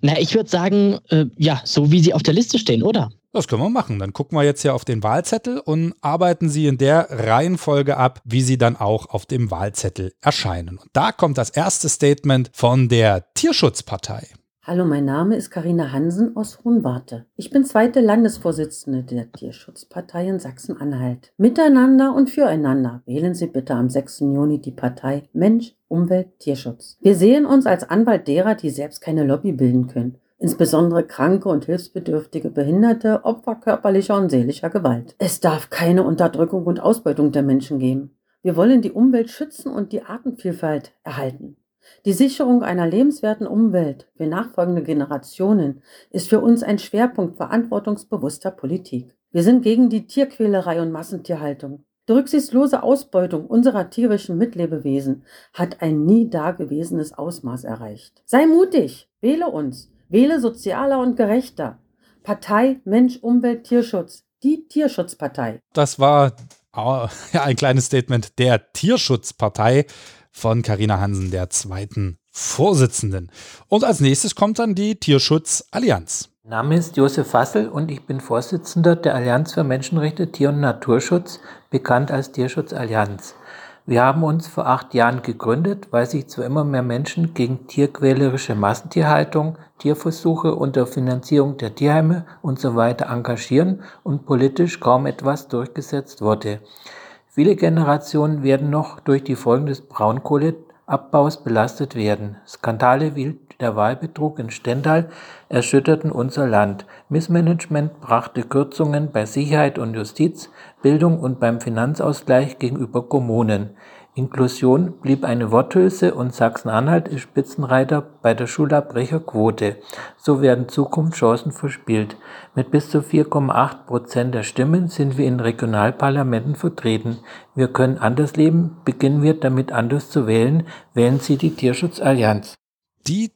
Na, ich würde sagen, äh, ja, so wie sie auf der Liste stehen, oder? Das können wir machen. Dann gucken wir jetzt hier auf den Wahlzettel und arbeiten sie in der Reihenfolge ab, wie sie dann auch auf dem Wahlzettel erscheinen. Und da kommt das erste Statement von der Tierschutzpartei. Hallo, mein Name ist Karina Hansen aus Hohenwarte. Ich bin zweite Landesvorsitzende der Tierschutzpartei in Sachsen-Anhalt. Miteinander und füreinander wählen Sie bitte am 6. Juni die Partei Mensch, Umwelt, Tierschutz. Wir sehen uns als Anwalt derer, die selbst keine Lobby bilden können. Insbesondere kranke und hilfsbedürftige Behinderte, Opfer körperlicher und seelischer Gewalt. Es darf keine Unterdrückung und Ausbeutung der Menschen geben. Wir wollen die Umwelt schützen und die Artenvielfalt erhalten. Die Sicherung einer lebenswerten Umwelt für nachfolgende Generationen ist für uns ein Schwerpunkt verantwortungsbewusster Politik. Wir sind gegen die Tierquälerei und Massentierhaltung. Die rücksichtslose Ausbeutung unserer tierischen Mitlebewesen hat ein nie dagewesenes Ausmaß erreicht. Sei mutig, wähle uns, wähle sozialer und gerechter. Partei Mensch, Umwelt, Tierschutz, die Tierschutzpartei. Das war ja, <laughs> ein kleines Statement der Tierschutzpartei von Carina Hansen, der zweiten Vorsitzenden. Und als nächstes kommt dann die Tierschutzallianz. Name ist Josef Fassel und ich bin Vorsitzender der Allianz für Menschenrechte, Tier- und Naturschutz, bekannt als Tierschutzallianz. Wir haben uns vor acht Jahren gegründet, weil sich zwar immer mehr Menschen gegen tierquälerische Massentierhaltung, Tierversuche und der Finanzierung der Tierheime usw. So engagieren und politisch kaum etwas durchgesetzt wurde. Viele Generationen werden noch durch die Folgen des Braunkohleabbaus belastet werden. Skandale wie der Wahlbetrug in Stendal erschütterten unser Land. Missmanagement brachte Kürzungen bei Sicherheit und Justiz, Bildung und beim Finanzausgleich gegenüber Kommunen. Inklusion blieb eine Worthülse und Sachsen-Anhalt ist Spitzenreiter bei der Schulabbrecherquote. So werden Zukunftschancen verspielt. Mit bis zu 4,8 Prozent der Stimmen sind wir in Regionalparlamenten vertreten. Wir können anders leben. Beginnen wir damit anders zu wählen. Wählen Sie die Tierschutzallianz. Die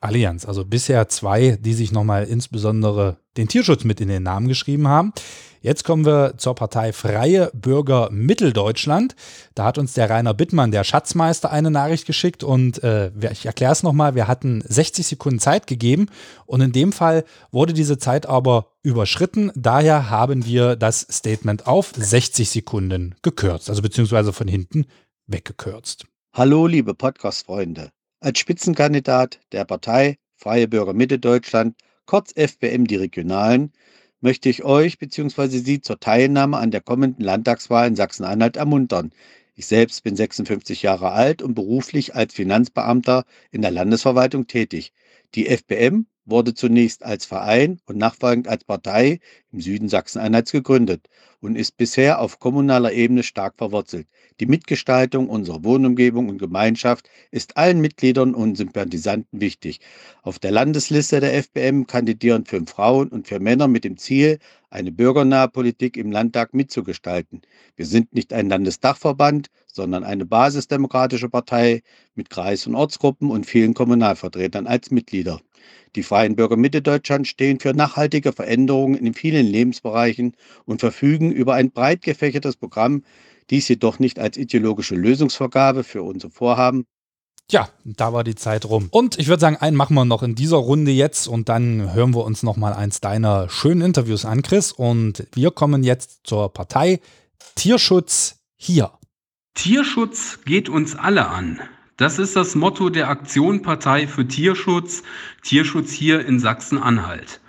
Tierschutzallianz, also bisher zwei, die sich nochmal insbesondere den Tierschutz mit in den Namen geschrieben haben. Jetzt kommen wir zur Partei Freie Bürger Mitteldeutschland. Da hat uns der Rainer Bittmann, der Schatzmeister, eine Nachricht geschickt und äh, ich erkläre es nochmal, wir hatten 60 Sekunden Zeit gegeben und in dem Fall wurde diese Zeit aber überschritten. Daher haben wir das Statement auf 60 Sekunden gekürzt, also beziehungsweise von hinten weggekürzt. Hallo, liebe Podcast-Freunde. Als Spitzenkandidat der Partei Freie Bürger Mitteldeutschland, kurz FBM die Regionalen, möchte ich euch bzw. Sie zur Teilnahme an der kommenden Landtagswahl in Sachsen-Anhalt ermuntern. Ich selbst bin 56 Jahre alt und beruflich als Finanzbeamter in der Landesverwaltung tätig. Die FBM wurde zunächst als Verein und nachfolgend als Partei im Süden Sachsen-Anhalts gegründet und ist bisher auf kommunaler Ebene stark verwurzelt. Die Mitgestaltung unserer Wohnumgebung und Gemeinschaft ist allen Mitgliedern und Sympathisanten wichtig. Auf der Landesliste der FBM kandidieren fünf Frauen und vier Männer mit dem Ziel, eine bürgernahe Politik im Landtag mitzugestalten. Wir sind nicht ein Landesdachverband, sondern eine basisdemokratische Partei mit Kreis- und Ortsgruppen und vielen Kommunalvertretern als Mitglieder. Die Freien Bürger Mitte Deutschland stehen für nachhaltige Veränderungen in vielen Lebensbereichen und verfügen über ein breit gefächertes Programm, dies jedoch nicht als ideologische Lösungsvergabe für unsere Vorhaben. Ja, da war die Zeit rum. Und ich würde sagen, einen machen wir noch in dieser Runde jetzt und dann hören wir uns noch mal eins deiner schönen Interviews an, Chris. Und wir kommen jetzt zur Partei Tierschutz hier. Tierschutz geht uns alle an. Das ist das Motto der Aktionpartei für Tierschutz, Tierschutz hier in Sachsen-Anhalt.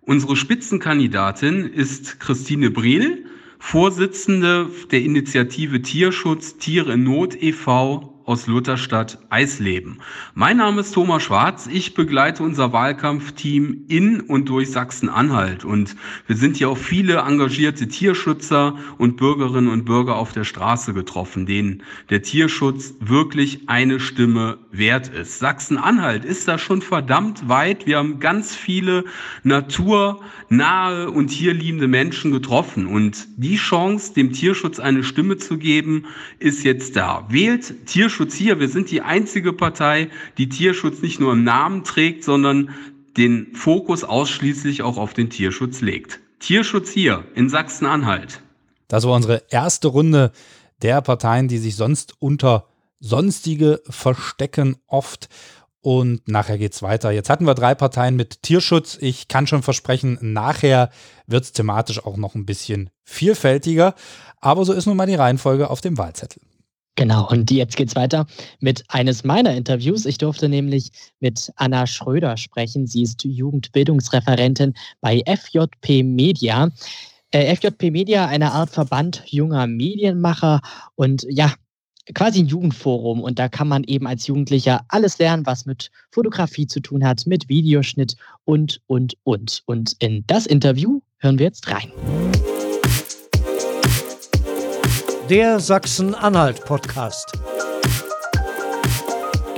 Unsere Spitzenkandidatin ist Christine Brehl, Vorsitzende der Initiative Tierschutz Tiere in Not e.V aus Lutherstadt Eisleben. Mein Name ist Thomas Schwarz. Ich begleite unser Wahlkampfteam in und durch Sachsen-Anhalt. Und wir sind hier auch viele engagierte Tierschützer und Bürgerinnen und Bürger auf der Straße getroffen, denen der Tierschutz wirklich eine Stimme wert ist. Sachsen-Anhalt ist da schon verdammt weit. Wir haben ganz viele naturnahe und tierliebende Menschen getroffen. Und die Chance, dem Tierschutz eine Stimme zu geben, ist jetzt da. Wählt Tierschutz Tierschutz hier. Wir sind die einzige Partei, die Tierschutz nicht nur im Namen trägt, sondern den Fokus ausschließlich auch auf den Tierschutz legt. Tierschutz hier in Sachsen-Anhalt. Das war unsere erste Runde der Parteien, die sich sonst unter sonstige verstecken oft. Und nachher geht es weiter. Jetzt hatten wir drei Parteien mit Tierschutz. Ich kann schon versprechen, nachher wird es thematisch auch noch ein bisschen vielfältiger. Aber so ist nun mal die Reihenfolge auf dem Wahlzettel. Genau, und jetzt geht's weiter mit eines meiner Interviews. Ich durfte nämlich mit Anna Schröder sprechen. Sie ist Jugendbildungsreferentin bei FJP Media. Äh, FJP Media, eine Art Verband junger Medienmacher und ja, quasi ein Jugendforum. Und da kann man eben als Jugendlicher alles lernen, was mit Fotografie zu tun hat, mit Videoschnitt und, und, und. Und in das Interview hören wir jetzt rein. Der Sachsen-Anhalt-Podcast.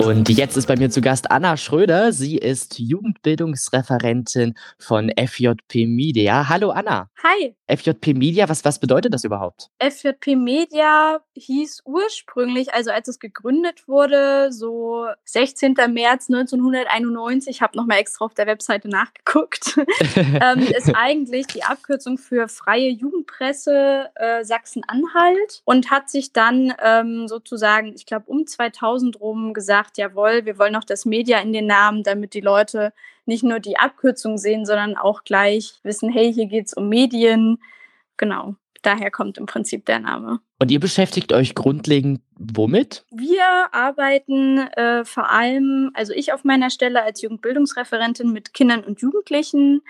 Und jetzt ist bei mir zu Gast Anna Schröder. Sie ist Jugendbildungsreferentin von FJP Media. Hallo Anna. Hi. FJP Media, was, was bedeutet das überhaupt? FJP Media hieß ursprünglich, also als es gegründet wurde, so 16. März 1991, ich habe nochmal extra auf der Webseite nachgeguckt, <laughs> ähm, ist eigentlich die Abkürzung für Freie Jugendpresse äh, Sachsen-Anhalt und hat sich dann ähm, sozusagen, ich glaube um 2000 rum gesagt, gesagt, jawohl, wir wollen noch das Media in den Namen, damit die Leute nicht nur die Abkürzung sehen, sondern auch gleich wissen, hey, hier geht es um Medien. Genau, daher kommt im Prinzip der Name. Und ihr beschäftigt euch grundlegend womit? Wir arbeiten äh, vor allem, also ich auf meiner Stelle als Jugendbildungsreferentin mit Kindern und Jugendlichen.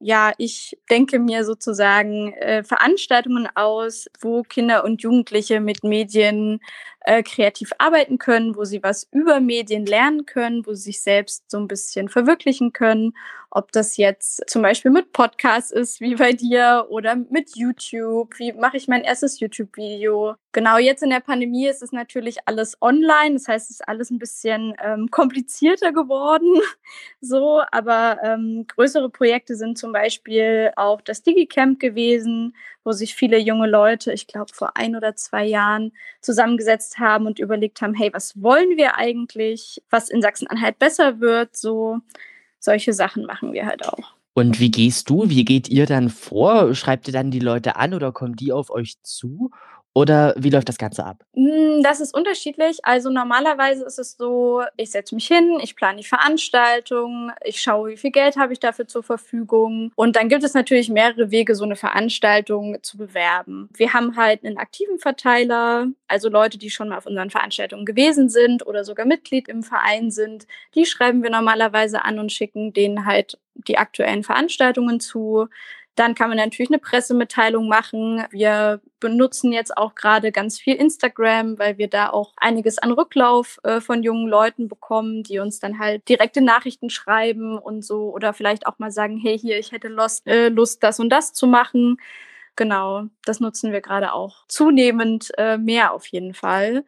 Ja, ich denke mir sozusagen äh, Veranstaltungen aus, wo Kinder und Jugendliche mit Medien äh, kreativ arbeiten können, wo sie was über Medien lernen können, wo sie sich selbst so ein bisschen verwirklichen können. Ob das jetzt zum Beispiel mit Podcasts ist, wie bei dir, oder mit YouTube. Wie mache ich mein erstes YouTube-Video? Genau, jetzt in der Pandemie ist es natürlich alles online. Das heißt, es ist alles ein bisschen ähm, komplizierter geworden. <laughs> so, aber ähm, größere Projekte sind zum Beispiel auch das DigiCamp gewesen, wo sich viele junge Leute, ich glaube vor ein oder zwei Jahren, zusammengesetzt haben und überlegt haben, hey, was wollen wir eigentlich, was in Sachsen-Anhalt besser wird, so solche Sachen machen wir halt auch. Und wie gehst du, wie geht ihr dann vor? Schreibt ihr dann die Leute an oder kommen die auf euch zu? Oder wie läuft das Ganze ab? Hm, das ist unterschiedlich. Also normalerweise ist es so, ich setze mich hin, ich plane die Veranstaltung, ich schaue, wie viel Geld habe ich dafür zur Verfügung. Und dann gibt es natürlich mehrere Wege, so eine Veranstaltung zu bewerben. Wir haben halt einen aktiven Verteiler, also Leute, die schon mal auf unseren Veranstaltungen gewesen sind oder sogar Mitglied im Verein sind. Die schreiben wir normalerweise an und schicken denen halt die aktuellen Veranstaltungen zu. Dann kann man natürlich eine Pressemitteilung machen. Wir benutzen jetzt auch gerade ganz viel Instagram, weil wir da auch einiges an Rücklauf äh, von jungen Leuten bekommen, die uns dann halt direkte Nachrichten schreiben und so oder vielleicht auch mal sagen, hey, hier, ich hätte Lust, äh, Lust das und das zu machen. Genau, das nutzen wir gerade auch zunehmend äh, mehr auf jeden Fall.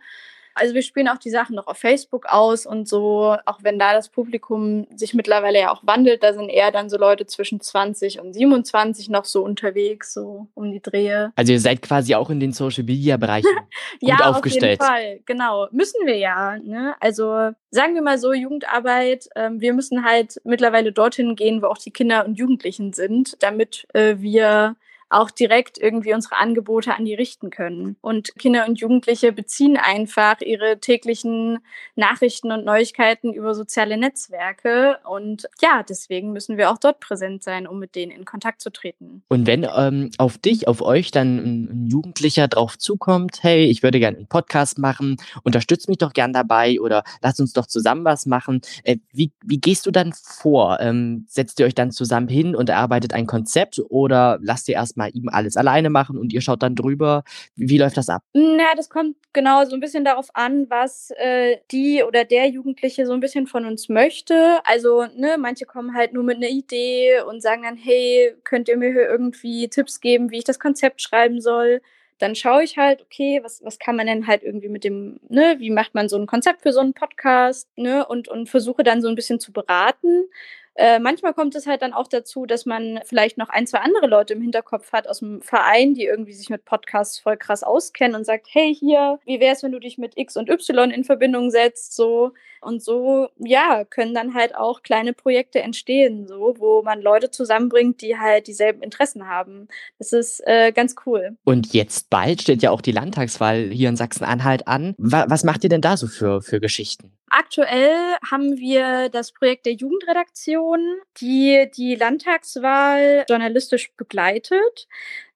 Also wir spielen auch die Sachen noch auf Facebook aus und so, auch wenn da das Publikum sich mittlerweile ja auch wandelt, da sind eher dann so Leute zwischen 20 und 27 noch so unterwegs, so um die Drehe. Also ihr seid quasi auch in den Social Media Bereichen <laughs> ja, gut aufgestellt. Ja, auf jeden Fall, genau. Müssen wir ja. Ne? Also sagen wir mal so, Jugendarbeit, ähm, wir müssen halt mittlerweile dorthin gehen, wo auch die Kinder und Jugendlichen sind, damit äh, wir auch direkt irgendwie unsere Angebote an die richten können. Und Kinder und Jugendliche beziehen einfach ihre täglichen Nachrichten und Neuigkeiten über soziale Netzwerke. Und ja, deswegen müssen wir auch dort präsent sein, um mit denen in Kontakt zu treten. Und wenn ähm, auf dich, auf euch dann ein Jugendlicher drauf zukommt, hey, ich würde gerne einen Podcast machen, unterstützt mich doch gern dabei oder lasst uns doch zusammen was machen. Äh, wie, wie gehst du dann vor? Ähm, setzt ihr euch dann zusammen hin und erarbeitet ein Konzept oder lasst ihr erstmal mal ihm alles alleine machen und ihr schaut dann drüber. Wie, wie läuft das ab? Na, das kommt genau so ein bisschen darauf an, was äh, die oder der Jugendliche so ein bisschen von uns möchte. Also, ne, manche kommen halt nur mit einer Idee und sagen dann, hey, könnt ihr mir hier irgendwie Tipps geben, wie ich das Konzept schreiben soll? dann schaue ich halt, okay, was, was kann man denn halt irgendwie mit dem, ne, wie macht man so ein Konzept für so einen Podcast, ne, und, und versuche dann so ein bisschen zu beraten. Äh, manchmal kommt es halt dann auch dazu, dass man vielleicht noch ein, zwei andere Leute im Hinterkopf hat aus dem Verein, die irgendwie sich mit Podcasts voll krass auskennen und sagt, hey, hier, wie wäre es, wenn du dich mit X und Y in Verbindung setzt, so. Und so, ja, können dann halt auch kleine Projekte entstehen, so, wo man Leute zusammenbringt, die halt dieselben Interessen haben. Das ist äh, ganz cool. Und jetzt bald steht ja auch die Landtagswahl hier in Sachsen-Anhalt an. was macht ihr denn da so für, für Geschichten? Aktuell haben wir das Projekt der Jugendredaktion, die die Landtagswahl journalistisch begleitet.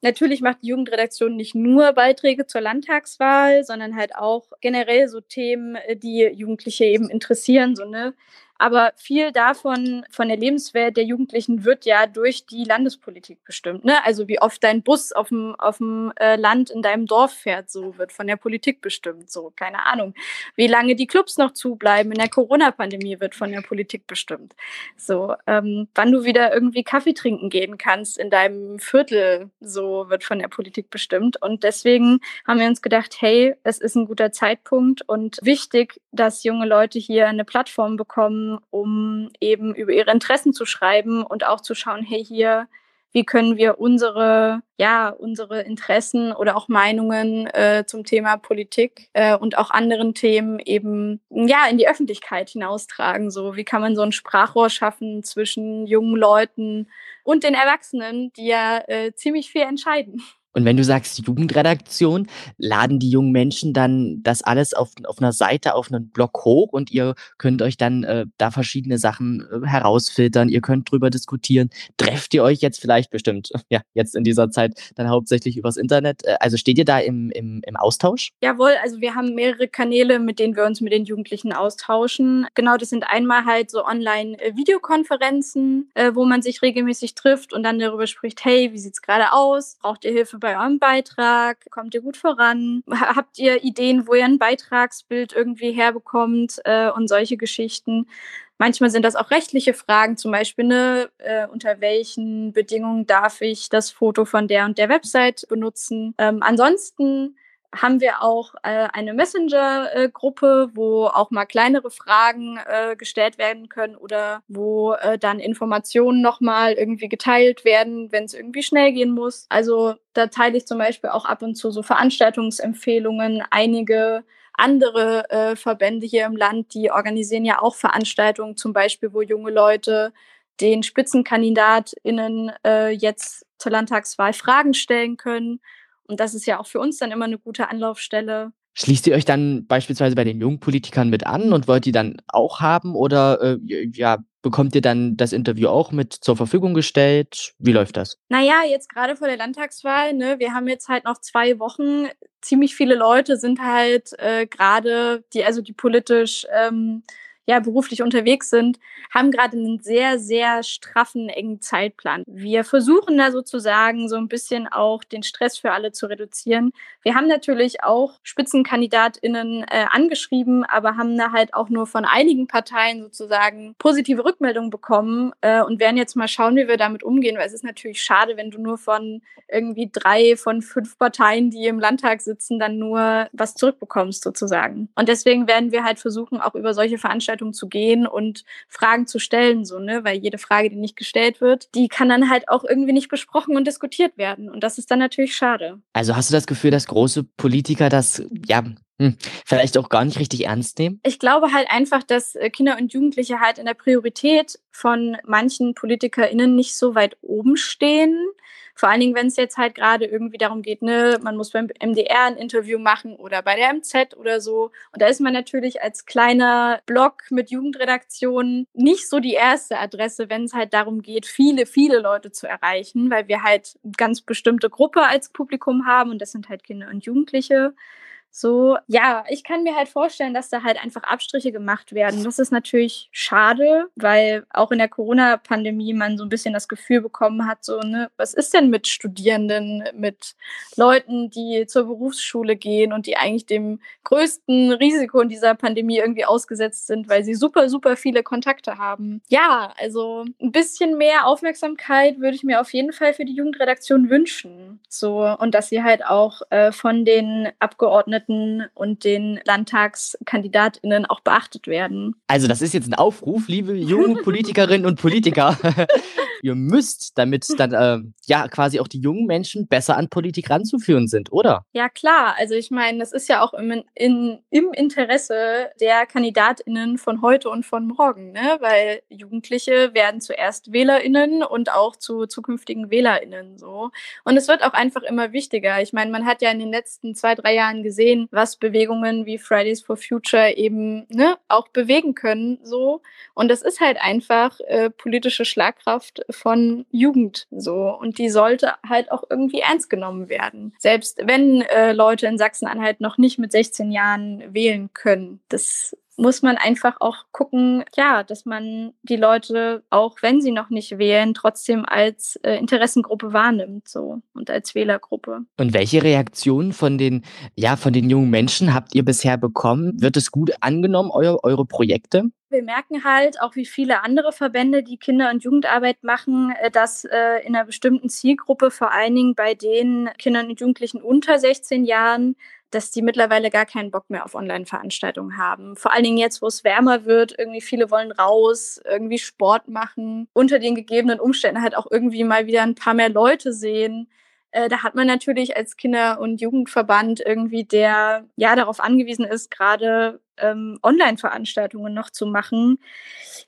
Natürlich macht die Jugendredaktion nicht nur Beiträge zur Landtagswahl, sondern halt auch generell so Themen, äh, die Jugendliche eben interessieren, so ne aber viel davon, von der Lebenswelt der Jugendlichen, wird ja durch die Landespolitik bestimmt. Ne? Also wie oft dein Bus auf dem, auf dem äh, Land in deinem Dorf fährt, so wird von der Politik bestimmt. So, keine Ahnung. Wie lange die Clubs noch zubleiben in der Corona-Pandemie wird von der Politik bestimmt. So, ähm, wann du wieder irgendwie Kaffee trinken gehen kannst in deinem Viertel, so wird von der Politik bestimmt. Und deswegen haben wir uns gedacht, hey, es ist ein guter Zeitpunkt und wichtig, dass junge Leute hier eine Plattform bekommen, um eben über ihre Interessen zu schreiben und auch zu schauen, hey, hier, wie können wir unsere, ja, unsere Interessen oder auch Meinungen äh, zum Thema Politik äh, und auch anderen Themen eben, ja, in die Öffentlichkeit hinaustragen. So, wie kann man so ein Sprachrohr schaffen zwischen jungen Leuten und den Erwachsenen, die ja äh, ziemlich viel entscheiden. Und wenn du sagst Jugendredaktion, laden die jungen Menschen dann das alles auf, auf einer Seite, auf einen Blog hoch und ihr könnt euch dann äh, da verschiedene Sachen äh, herausfiltern, ihr könnt drüber diskutieren. Trefft ihr euch jetzt vielleicht bestimmt, <laughs> ja, jetzt in dieser Zeit dann hauptsächlich übers Internet? Äh, also steht ihr da im, im, im Austausch? Jawohl, also wir haben mehrere Kanäle, mit denen wir uns mit den Jugendlichen austauschen. Genau, das sind einmal halt so Online-Videokonferenzen, äh, wo man sich regelmäßig trifft und dann darüber spricht, hey, wie sieht's gerade aus? Braucht ihr Hilfe bei eurem Beitrag? Kommt ihr gut voran? Habt ihr Ideen, wo ihr ein Beitragsbild irgendwie herbekommt äh, und solche Geschichten? Manchmal sind das auch rechtliche Fragen, zum Beispiel, ne, äh, unter welchen Bedingungen darf ich das Foto von der und der Website benutzen. Ähm, ansonsten haben wir auch äh, eine Messenger-Gruppe, wo auch mal kleinere Fragen äh, gestellt werden können oder wo äh, dann Informationen nochmal irgendwie geteilt werden, wenn es irgendwie schnell gehen muss. Also da teile ich zum Beispiel auch ab und zu so Veranstaltungsempfehlungen. Einige andere äh, Verbände hier im Land, die organisieren ja auch Veranstaltungen, zum Beispiel, wo junge Leute den SpitzenkandidatInnen äh, jetzt zur Landtagswahl Fragen stellen können und das ist ja auch für uns dann immer eine gute Anlaufstelle. Schließt ihr euch dann beispielsweise bei den jungen Politikern mit an und wollt die dann auch haben oder äh, ja, bekommt ihr dann das Interview auch mit zur Verfügung gestellt? Wie läuft das? Naja, jetzt gerade vor der Landtagswahl, ne, wir haben jetzt halt noch zwei Wochen. Ziemlich viele Leute sind halt äh, gerade, die also die politisch ähm, ja beruflich unterwegs sind, haben gerade einen sehr, sehr straffen, engen Zeitplan. Wir versuchen da sozusagen so ein bisschen auch den Stress für alle zu reduzieren. Wir haben natürlich auch SpitzenkandidatInnen äh, angeschrieben, aber haben da halt auch nur von einigen Parteien sozusagen positive Rückmeldungen bekommen äh, und werden jetzt mal schauen, wie wir damit umgehen, weil es ist natürlich schade, wenn du nur von irgendwie drei von fünf Parteien, die im Landtag sitzen, dann nur was zurückbekommst sozusagen. Und deswegen werden wir halt versuchen, auch über solche Veranstaltungen Veranstaltung zu gehen und Fragen zu stellen, so, ne? Weil jede Frage, die nicht gestellt wird, die kann dann halt auch irgendwie nicht besprochen und diskutiert werden. Und das ist dann natürlich schade. Also hast du das Gefühl, dass große Politiker das, ja, hm, vielleicht auch gar nicht richtig ernst nehmen? Ich glaube halt einfach, dass äh, Kinder und Jugendliche halt in der Priorität von manchen PolitikerInnen nicht so weit oben stehen. Vor allen Dingen, wenn es jetzt halt gerade irgendwie darum geht, ne, man muss beim MDR ein Interview machen oder bei der MZ oder so. Und da ist man natürlich als kleiner Blog mit Jugendredaktion nicht so die erste Adresse, wenn es halt darum geht, viele, viele Leute zu erreichen, weil wir halt ganz bestimmte Gruppe als Publikum haben und das sind halt Kinder und Jugendliche. So, ja, ich kann mir halt vorstellen, dass da halt einfach Abstriche gemacht werden. Das ist natürlich schade, weil auch in der Corona-Pandemie man so ein bisschen das Gefühl bekommen hat, so, ne, was ist denn mit Studierenden, mit Leuten, die zur Berufsschule gehen und die eigentlich dem größten Risiko in dieser Pandemie irgendwie ausgesetzt sind, weil sie super, super viele Kontakte haben. Ja, also ein bisschen mehr Aufmerksamkeit würde ich mir auf jeden Fall für die Jugendredaktion wünschen. So, und dass sie halt auch äh, von den Abgeordneten Abgeordneten und den LandtagskandidatInnen auch beachtet werden. Also, das ist jetzt ein Aufruf, liebe jungen Politikerinnen und Politiker. <laughs> Ihr müsst, damit dann äh, ja quasi auch die jungen Menschen besser an Politik ranzuführen sind, oder? Ja, klar. Also, ich meine, das ist ja auch im, in, im Interesse der KandidatInnen von heute und von morgen, ne? weil Jugendliche werden zuerst WählerInnen und auch zu zukünftigen WählerInnen so. Und es wird auch einfach immer wichtiger. Ich meine, man hat ja in den letzten zwei, drei Jahren gesehen, sehen, was Bewegungen wie Fridays for Future eben ne, auch bewegen können. So. Und das ist halt einfach äh, politische Schlagkraft von Jugend so. Und die sollte halt auch irgendwie ernst genommen werden. Selbst wenn äh, Leute in Sachsen-Anhalt noch nicht mit 16 Jahren wählen können. Das muss man einfach auch gucken, ja, dass man die Leute, auch wenn sie noch nicht wählen, trotzdem als äh, Interessengruppe wahrnimmt, so und als Wählergruppe. Und welche Reaktionen von den, ja, von den jungen Menschen habt ihr bisher bekommen? Wird es gut angenommen, euer, eure Projekte? Wir merken halt, auch wie viele andere Verbände, die Kinder- und Jugendarbeit machen, äh, dass äh, in einer bestimmten Zielgruppe, vor allen Dingen bei den Kindern und Jugendlichen unter 16 Jahren, dass die mittlerweile gar keinen Bock mehr auf Online-Veranstaltungen haben. Vor allen Dingen jetzt, wo es wärmer wird, irgendwie viele wollen raus, irgendwie Sport machen, unter den gegebenen Umständen halt auch irgendwie mal wieder ein paar mehr Leute sehen. Äh, da hat man natürlich als Kinder- und Jugendverband irgendwie, der ja darauf angewiesen ist, gerade ähm, Online-Veranstaltungen noch zu machen,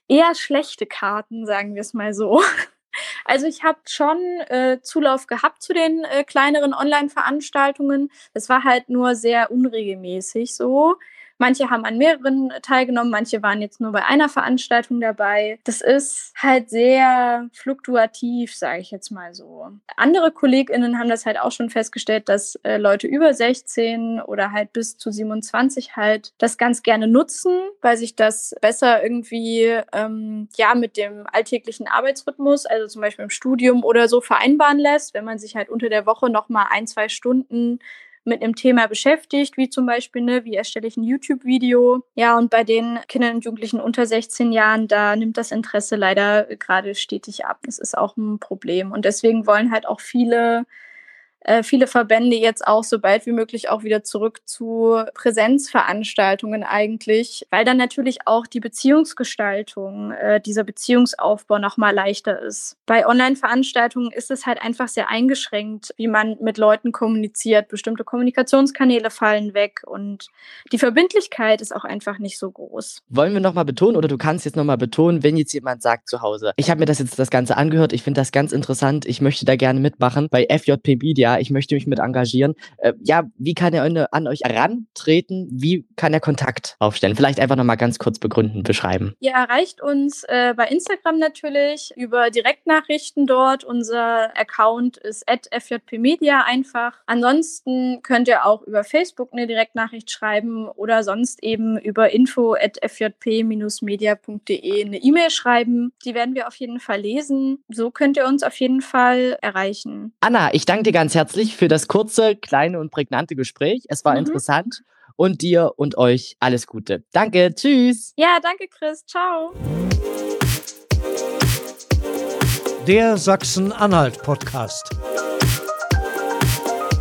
eher schlechte Karten, sagen wir es mal so. <laughs> Also ich habe schon äh, Zulauf gehabt zu den äh, kleineren Online-Veranstaltungen. Es war halt nur sehr unregelmäßig so. Manche haben an mehreren teilgenommen, manche waren jetzt nur bei einer Veranstaltung dabei. Das ist halt sehr fluktuativ, sage ich jetzt mal so. Andere KollegInnen haben das halt auch schon festgestellt, dass äh, Leute über 16 oder halt bis zu 27 halt das ganz gerne nutzen, weil sich das besser irgendwie ähm, ja mit dem alltäglichen Arbeitsrhythmus, also zum Beispiel im Studium oder so vereinbaren lässt, wenn man sich halt unter der Woche noch mal ein, zwei Stunden mit einem Thema beschäftigt, wie zum Beispiel, ne, wie erstelle ich ein YouTube-Video. Ja, und bei den Kindern und Jugendlichen unter 16 Jahren, da nimmt das Interesse leider gerade stetig ab. Das ist auch ein Problem. Und deswegen wollen halt auch viele äh, viele Verbände jetzt auch so bald wie möglich auch wieder zurück zu Präsenzveranstaltungen eigentlich, weil dann natürlich auch die Beziehungsgestaltung, äh, dieser Beziehungsaufbau nochmal leichter ist. Bei Online-Veranstaltungen ist es halt einfach sehr eingeschränkt, wie man mit Leuten kommuniziert. Bestimmte Kommunikationskanäle fallen weg und die Verbindlichkeit ist auch einfach nicht so groß. Wollen wir nochmal betonen oder du kannst jetzt nochmal betonen, wenn jetzt jemand sagt zu Hause, ich habe mir das jetzt das Ganze angehört, ich finde das ganz interessant, ich möchte da gerne mitmachen bei FJP Media, ich möchte mich mit engagieren. Äh, ja, wie kann er an euch herantreten? Wie kann er Kontakt aufstellen? Vielleicht einfach nochmal ganz kurz begründen, beschreiben. Ihr erreicht uns äh, bei Instagram natürlich über Direktnachrichten dort. Unser Account ist fjpmedia einfach. Ansonsten könnt ihr auch über Facebook eine Direktnachricht schreiben oder sonst eben über info fjp-media.de eine E-Mail schreiben. Die werden wir auf jeden Fall lesen. So könnt ihr uns auf jeden Fall erreichen. Anna, ich danke dir ganz herzlich herzlich für das kurze, kleine und prägnante Gespräch. Es war mhm. interessant. Und dir und euch alles Gute. Danke, tschüss. Ja, danke, Chris. Ciao. Der Sachsen-Anhalt-Podcast.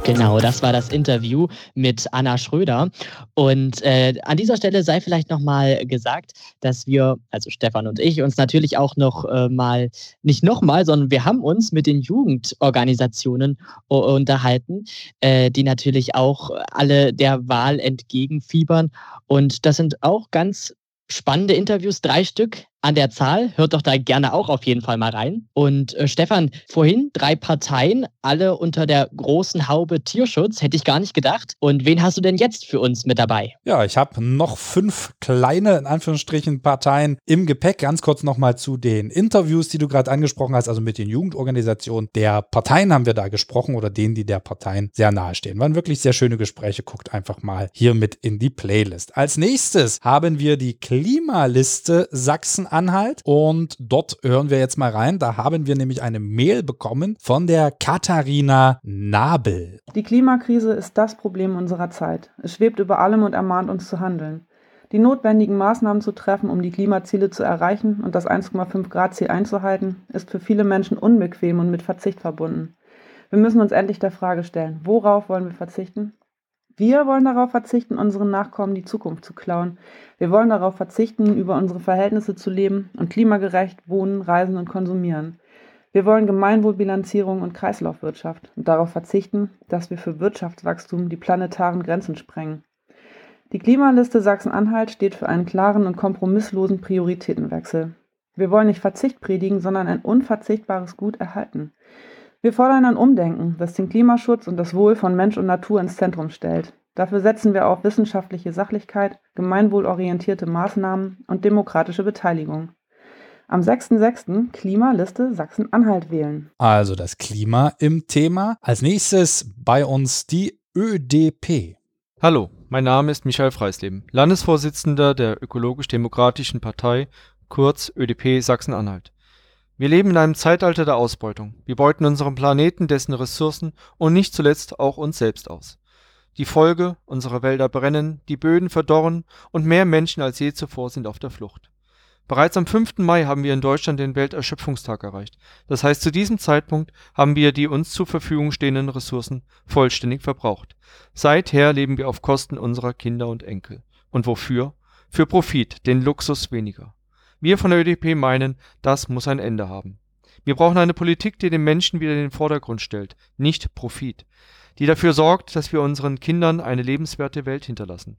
Genau, das war das Interview mit Anna Schröder. Und äh, an dieser Stelle sei vielleicht nochmal gesagt, dass wir, also Stefan und ich, uns natürlich auch noch äh, mal, nicht nochmal, sondern wir haben uns mit den Jugendorganisationen uh, unterhalten, äh, die natürlich auch alle der Wahl entgegenfiebern. Und das sind auch ganz spannende Interviews, drei Stück an der Zahl. Hört doch da gerne auch auf jeden Fall mal rein. Und äh, Stefan, vorhin drei Parteien, alle unter der großen Haube Tierschutz, hätte ich gar nicht gedacht. Und wen hast du denn jetzt für uns mit dabei? Ja, ich habe noch fünf kleine, in Anführungsstrichen, Parteien im Gepäck. Ganz kurz nochmal zu den Interviews, die du gerade angesprochen hast, also mit den Jugendorganisationen der Parteien haben wir da gesprochen oder denen, die der Parteien sehr nahe stehen. Waren wirklich sehr schöne Gespräche. Guckt einfach mal hier mit in die Playlist. Als nächstes haben wir die Klimaliste Sachsen Sachsen-Anhalt. Und dort hören wir jetzt mal rein. Da haben wir nämlich eine Mail bekommen von der Katharina Nabel. Die Klimakrise ist das Problem unserer Zeit. Es schwebt über allem und ermahnt uns zu handeln. Die notwendigen Maßnahmen zu treffen, um die Klimaziele zu erreichen und das 1,5 Grad Ziel einzuhalten, ist für viele Menschen unbequem und mit Verzicht verbunden. Wir müssen uns endlich der Frage stellen, worauf wollen wir verzichten wir wollen darauf verzichten, unseren Nachkommen die Zukunft zu klauen. Wir wollen darauf verzichten, über unsere Verhältnisse zu leben und klimagerecht wohnen, reisen und konsumieren. Wir wollen Gemeinwohlbilanzierung und Kreislaufwirtschaft und darauf verzichten, dass wir für Wirtschaftswachstum die planetaren Grenzen sprengen. Die Klimaliste Sachsen-Anhalt steht für einen klaren und kompromisslosen Prioritätenwechsel. Wir wollen nicht Verzicht predigen, sondern ein unverzichtbares Gut erhalten. Wir fordern ein Umdenken, das den Klimaschutz und das Wohl von Mensch und Natur ins Zentrum stellt. Dafür setzen wir auf wissenschaftliche Sachlichkeit, gemeinwohlorientierte Maßnahmen und demokratische Beteiligung. Am 6.6. Klimaliste Sachsen-Anhalt wählen. Also das Klima im Thema. Als nächstes bei uns die ÖDP. Hallo, mein Name ist Michael Freisleben, Landesvorsitzender der Ökologisch-Demokratischen Partei, kurz ÖDP Sachsen-Anhalt. Wir leben in einem Zeitalter der Ausbeutung. Wir beuten unseren Planeten, dessen Ressourcen und nicht zuletzt auch uns selbst aus. Die Folge, unsere Wälder brennen, die Böden verdorren und mehr Menschen als je zuvor sind auf der Flucht. Bereits am 5. Mai haben wir in Deutschland den Welterschöpfungstag erreicht. Das heißt, zu diesem Zeitpunkt haben wir die uns zur Verfügung stehenden Ressourcen vollständig verbraucht. Seither leben wir auf Kosten unserer Kinder und Enkel. Und wofür? Für Profit, den Luxus weniger. Wir von der ÖDP meinen, das muss ein Ende haben. Wir brauchen eine Politik, die den Menschen wieder in den Vordergrund stellt, nicht Profit, die dafür sorgt, dass wir unseren Kindern eine lebenswerte Welt hinterlassen.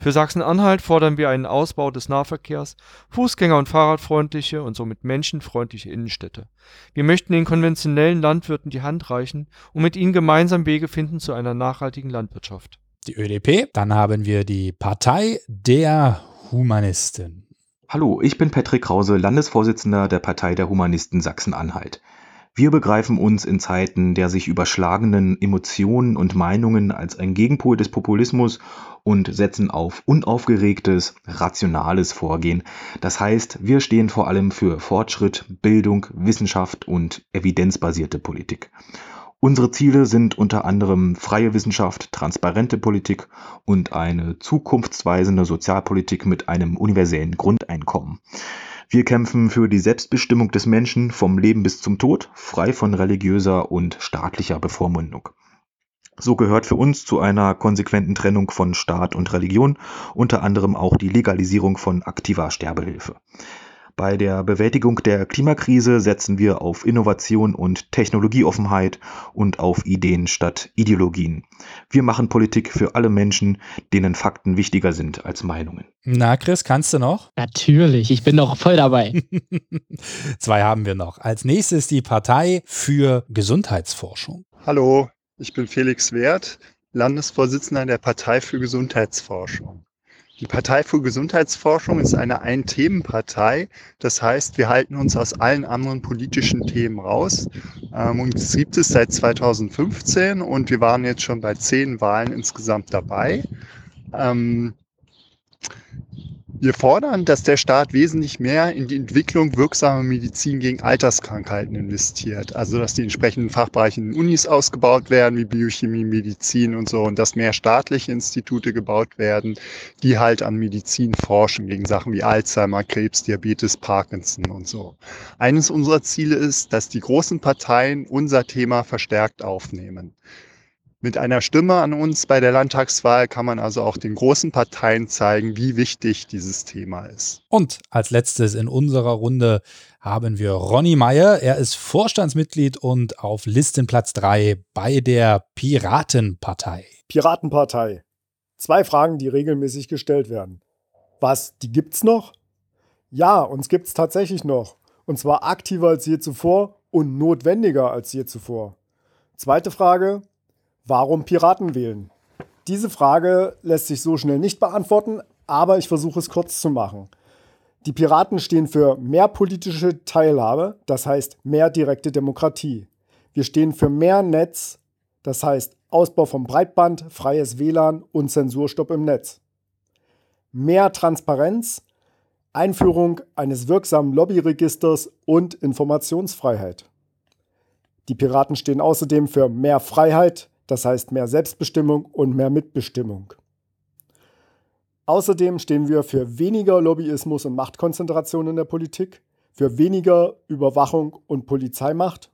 Für Sachsen-Anhalt fordern wir einen Ausbau des Nahverkehrs, fußgänger- und fahrradfreundliche und somit menschenfreundliche Innenstädte. Wir möchten den konventionellen Landwirten die Hand reichen und mit ihnen gemeinsam Wege finden zu einer nachhaltigen Landwirtschaft. Die ÖDP, dann haben wir die Partei der Humanisten. Hallo, ich bin Patrick Krause, Landesvorsitzender der Partei der Humanisten Sachsen-Anhalt. Wir begreifen uns in Zeiten der sich überschlagenen Emotionen und Meinungen als ein Gegenpol des Populismus und setzen auf unaufgeregtes, rationales Vorgehen. Das heißt, wir stehen vor allem für Fortschritt, Bildung, Wissenschaft und evidenzbasierte Politik. Unsere Ziele sind unter anderem freie Wissenschaft, transparente Politik und eine zukunftsweisende Sozialpolitik mit einem universellen Grundeinkommen. Wir kämpfen für die Selbstbestimmung des Menschen vom Leben bis zum Tod, frei von religiöser und staatlicher Bevormundung. So gehört für uns zu einer konsequenten Trennung von Staat und Religion unter anderem auch die Legalisierung von aktiver Sterbehilfe. Bei der Bewältigung der Klimakrise setzen wir auf Innovation und Technologieoffenheit und auf Ideen statt Ideologien. Wir machen Politik für alle Menschen, denen Fakten wichtiger sind als Meinungen. Na, Chris, kannst du noch? Natürlich, ich bin noch voll dabei. <laughs> Zwei haben wir noch. Als nächstes die Partei für Gesundheitsforschung. Hallo, ich bin Felix Wert, Landesvorsitzender der Partei für Gesundheitsforschung. Die Partei für Gesundheitsforschung ist eine Ein-Themen-Partei. Das heißt, wir halten uns aus allen anderen politischen Themen raus. Ähm, und es gibt es seit 2015 und wir waren jetzt schon bei zehn Wahlen insgesamt dabei. Ähm, wir fordern, dass der Staat wesentlich mehr in die Entwicklung wirksamer Medizin gegen Alterskrankheiten investiert. Also, dass die entsprechenden Fachbereiche in Unis ausgebaut werden, wie Biochemie, Medizin und so, und dass mehr staatliche Institute gebaut werden, die halt an Medizin forschen gegen Sachen wie Alzheimer, Krebs, Diabetes, Parkinson und so. Eines unserer Ziele ist, dass die großen Parteien unser Thema verstärkt aufnehmen. Mit einer Stimme an uns bei der Landtagswahl kann man also auch den großen Parteien zeigen, wie wichtig dieses Thema ist. Und als letztes in unserer Runde haben wir Ronny Meyer. Er ist Vorstandsmitglied und auf Listenplatz 3 bei der Piratenpartei. Piratenpartei. Zwei Fragen, die regelmäßig gestellt werden. Was, die gibt's noch? Ja, uns gibt's tatsächlich noch. Und zwar aktiver als je zuvor und notwendiger als je zuvor. Zweite Frage, Warum Piraten wählen? Diese Frage lässt sich so schnell nicht beantworten, aber ich versuche es kurz zu machen. Die Piraten stehen für mehr politische Teilhabe, das heißt mehr direkte Demokratie. Wir stehen für mehr Netz, das heißt Ausbau von Breitband, freies WLAN und Zensurstopp im Netz. Mehr Transparenz, Einführung eines wirksamen Lobbyregisters und Informationsfreiheit. Die Piraten stehen außerdem für mehr Freiheit, das heißt mehr Selbstbestimmung und mehr Mitbestimmung. Außerdem stehen wir für weniger Lobbyismus und Machtkonzentration in der Politik, für weniger Überwachung und Polizeimacht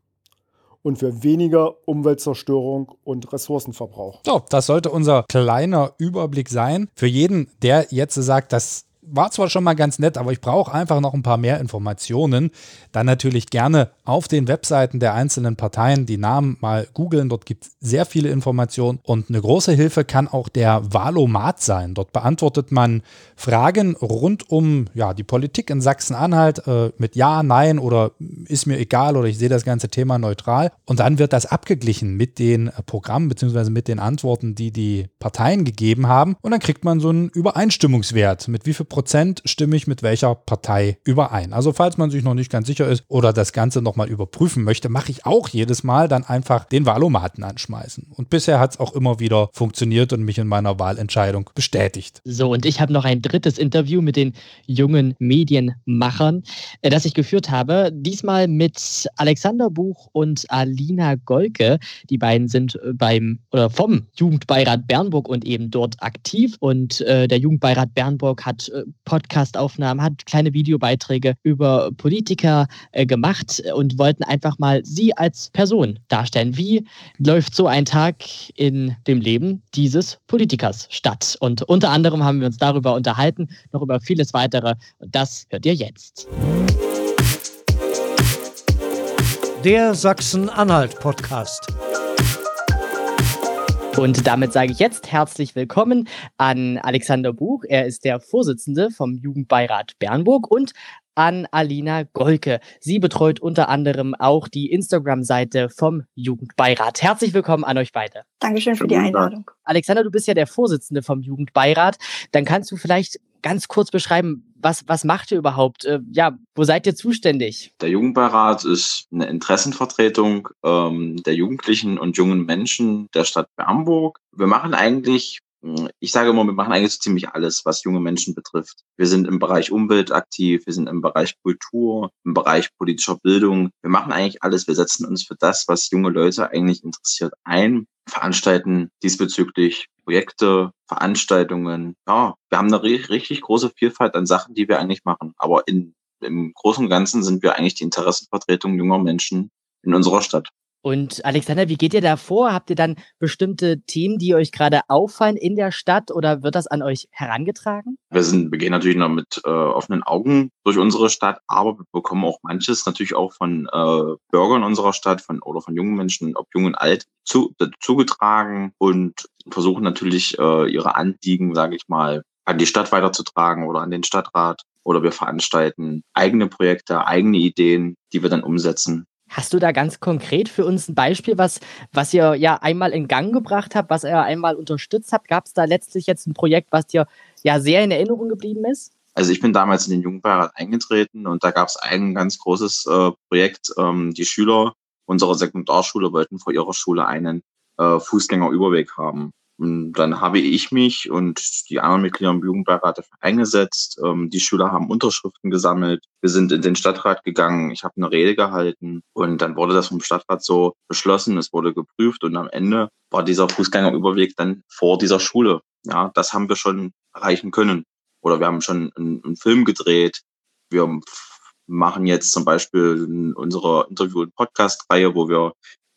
und für weniger Umweltzerstörung und Ressourcenverbrauch. So, das sollte unser kleiner Überblick sein. Für jeden, der jetzt sagt, das war zwar schon mal ganz nett, aber ich brauche einfach noch ein paar mehr Informationen. Dann natürlich gerne auf den Webseiten der einzelnen Parteien die Namen mal googeln. Dort gibt es sehr viele Informationen und eine große Hilfe kann auch der Valomat sein. Dort beantwortet man Fragen rund um ja, die Politik in Sachsen-Anhalt äh, mit Ja, Nein oder ist mir egal oder ich sehe das ganze Thema neutral. Und dann wird das abgeglichen mit den Programmen bzw. mit den Antworten, die die Parteien gegeben haben. Und dann kriegt man so einen Übereinstimmungswert. Mit wie viel Prozent stimme ich mit welcher Partei überein? Also falls man sich noch nicht ganz sicher ist oder das Ganze nochmal überprüfen möchte, mache ich auch jedes Mal dann einfach den Wahlomaten anschmeißen. Und bisher hat es auch immer wieder funktioniert und mich in meiner Wahlentscheidung bestätigt. So, und ich habe noch ein drittes Interview mit den jungen Medienmachern, äh, das ich geführt habe. Diesmal mit Alexander Buch und Alina Golke. Die beiden sind äh, beim oder vom Jugendbeirat Bernburg und eben dort aktiv. Und äh, der Jugendbeirat Bernburg hat äh, Podcastaufnahmen, hat kleine Videobeiträge über Politiker äh, gemacht und wollten einfach mal sie als Person darstellen. Wie läuft so ein Tag in dem Leben dieses Politikers statt? Und unter anderem haben wir uns darüber unterhalten, noch über vieles weitere. Und das hört ihr jetzt. Der Sachsen-Anhalt-Podcast. Und damit sage ich jetzt herzlich willkommen an Alexander Buch. Er ist der Vorsitzende vom Jugendbeirat Bernburg und an Alina Golke. Sie betreut unter anderem auch die Instagram-Seite vom Jugendbeirat. Herzlich willkommen an euch beide. Dankeschön für die Einladung. Alexander, du bist ja der Vorsitzende vom Jugendbeirat. Dann kannst du vielleicht ganz kurz beschreiben, was, was macht ihr überhaupt? Äh, ja, wo seid ihr zuständig? Der Jugendbeirat ist eine Interessenvertretung ähm, der Jugendlichen und jungen Menschen der Stadt Bernburg. Wir machen eigentlich ich sage immer, wir machen eigentlich so ziemlich alles, was junge Menschen betrifft. Wir sind im Bereich Umwelt aktiv, wir sind im Bereich Kultur, im Bereich politischer Bildung. Wir machen eigentlich alles. Wir setzen uns für das, was junge Leute eigentlich interessiert, ein, veranstalten diesbezüglich Projekte, Veranstaltungen. Ja, wir haben eine richtig große Vielfalt an Sachen, die wir eigentlich machen. Aber in, im Großen und Ganzen sind wir eigentlich die Interessenvertretung junger Menschen in unserer Stadt. Und Alexander, wie geht ihr da vor? Habt ihr dann bestimmte Themen, die euch gerade auffallen in der Stadt oder wird das an euch herangetragen? Wir, sind, wir gehen natürlich noch mit äh, offenen Augen durch unsere Stadt, aber wir bekommen auch manches natürlich auch von äh, Bürgern unserer Stadt von, oder von jungen Menschen, ob jung und alt, zu, zugetragen und versuchen natürlich äh, ihre Anliegen, sage ich mal, an die Stadt weiterzutragen oder an den Stadtrat. Oder wir veranstalten eigene Projekte, eigene Ideen, die wir dann umsetzen. Hast du da ganz konkret für uns ein Beispiel, was, was ihr ja einmal in Gang gebracht habt, was ihr einmal unterstützt habt? Gab es da letztlich jetzt ein Projekt, was dir ja sehr in Erinnerung geblieben ist? Also ich bin damals in den Jugendbeirat eingetreten und da gab es ein ganz großes äh, Projekt. Ähm, die Schüler unserer Sekundarschule wollten vor ihrer Schule einen äh, Fußgängerüberweg haben. Und dann habe ich mich und die anderen Mitglieder im Jugendbeirat dafür eingesetzt. Ähm, die Schüler haben Unterschriften gesammelt. Wir sind in den Stadtrat gegangen. Ich habe eine Rede gehalten und dann wurde das vom Stadtrat so beschlossen. Es wurde geprüft und am Ende war dieser Fußgängerüberweg dann vor dieser Schule. Ja, das haben wir schon erreichen können. Oder wir haben schon einen, einen Film gedreht. Wir machen jetzt zum Beispiel unsere Interview- und Podcast-Reihe, wo wir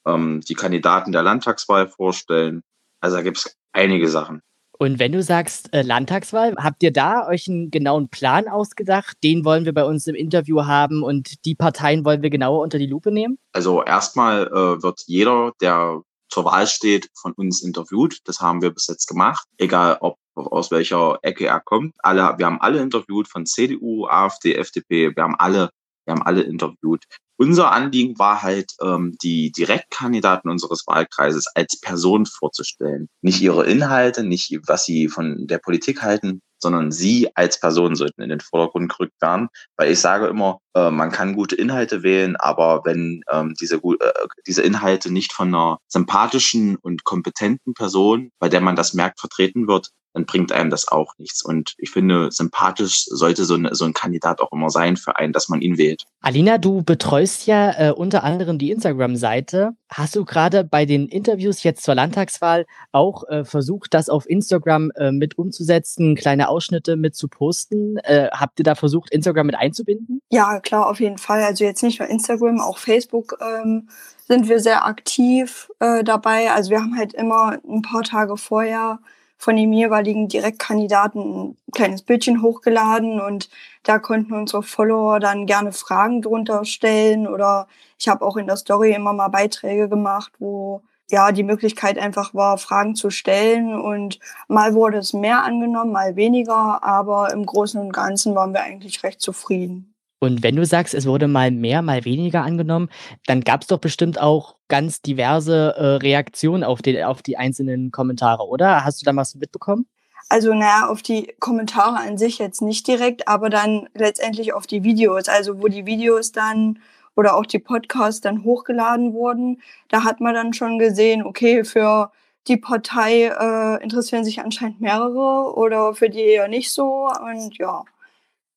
ähm, die Kandidaten der Landtagswahl vorstellen. Also da gibt es einige Sachen. Und wenn du sagst äh, Landtagswahl, habt ihr da euch einen genauen Plan ausgedacht? Den wollen wir bei uns im Interview haben und die Parteien wollen wir genauer unter die Lupe nehmen? Also erstmal äh, wird jeder, der zur Wahl steht, von uns interviewt. Das haben wir bis jetzt gemacht, egal ob aus welcher Ecke er kommt. Alle, wir haben alle interviewt von CDU, AfD, FDP. Wir haben alle, wir haben alle interviewt. Unser Anliegen war halt, ähm, die Direktkandidaten unseres Wahlkreises als Person vorzustellen. Nicht ihre Inhalte, nicht was sie von der Politik halten, sondern sie als Person sollten in den Vordergrund gerückt werden. Weil ich sage immer, äh, man kann gute Inhalte wählen, aber wenn ähm, diese, äh, diese Inhalte nicht von einer sympathischen und kompetenten Person, bei der man das merkt, vertreten wird, dann bringt einem das auch nichts. Und ich finde, sympathisch sollte so, ein, so ein Kandidat auch immer sein für einen, dass man ihn wählt. Alina, du betreust ja äh, unter anderem die Instagram-Seite. Hast du gerade bei den Interviews jetzt zur Landtagswahl auch äh, versucht, das auf Instagram äh, mit umzusetzen, kleine Ausschnitte mit zu posten? Äh, habt ihr da versucht, Instagram mit einzubinden? Ja, klar, auf jeden Fall. Also jetzt nicht nur Instagram, auch Facebook ähm, sind wir sehr aktiv äh, dabei. Also wir haben halt immer ein paar Tage vorher von dem jeweiligen Direktkandidaten ein kleines Bildchen hochgeladen und da konnten unsere Follower dann gerne Fragen drunter stellen oder ich habe auch in der Story immer mal Beiträge gemacht, wo ja die Möglichkeit einfach war, Fragen zu stellen und mal wurde es mehr angenommen, mal weniger, aber im Großen und Ganzen waren wir eigentlich recht zufrieden. Und wenn du sagst, es wurde mal mehr, mal weniger angenommen, dann gab es doch bestimmt auch ganz diverse äh, Reaktionen auf die, auf die einzelnen Kommentare, oder? Hast du da was mitbekommen? Also, naja, auf die Kommentare an sich jetzt nicht direkt, aber dann letztendlich auf die Videos. Also, wo die Videos dann oder auch die Podcasts dann hochgeladen wurden, da hat man dann schon gesehen, okay, für die Partei äh, interessieren sich anscheinend mehrere oder für die eher nicht so. Und ja,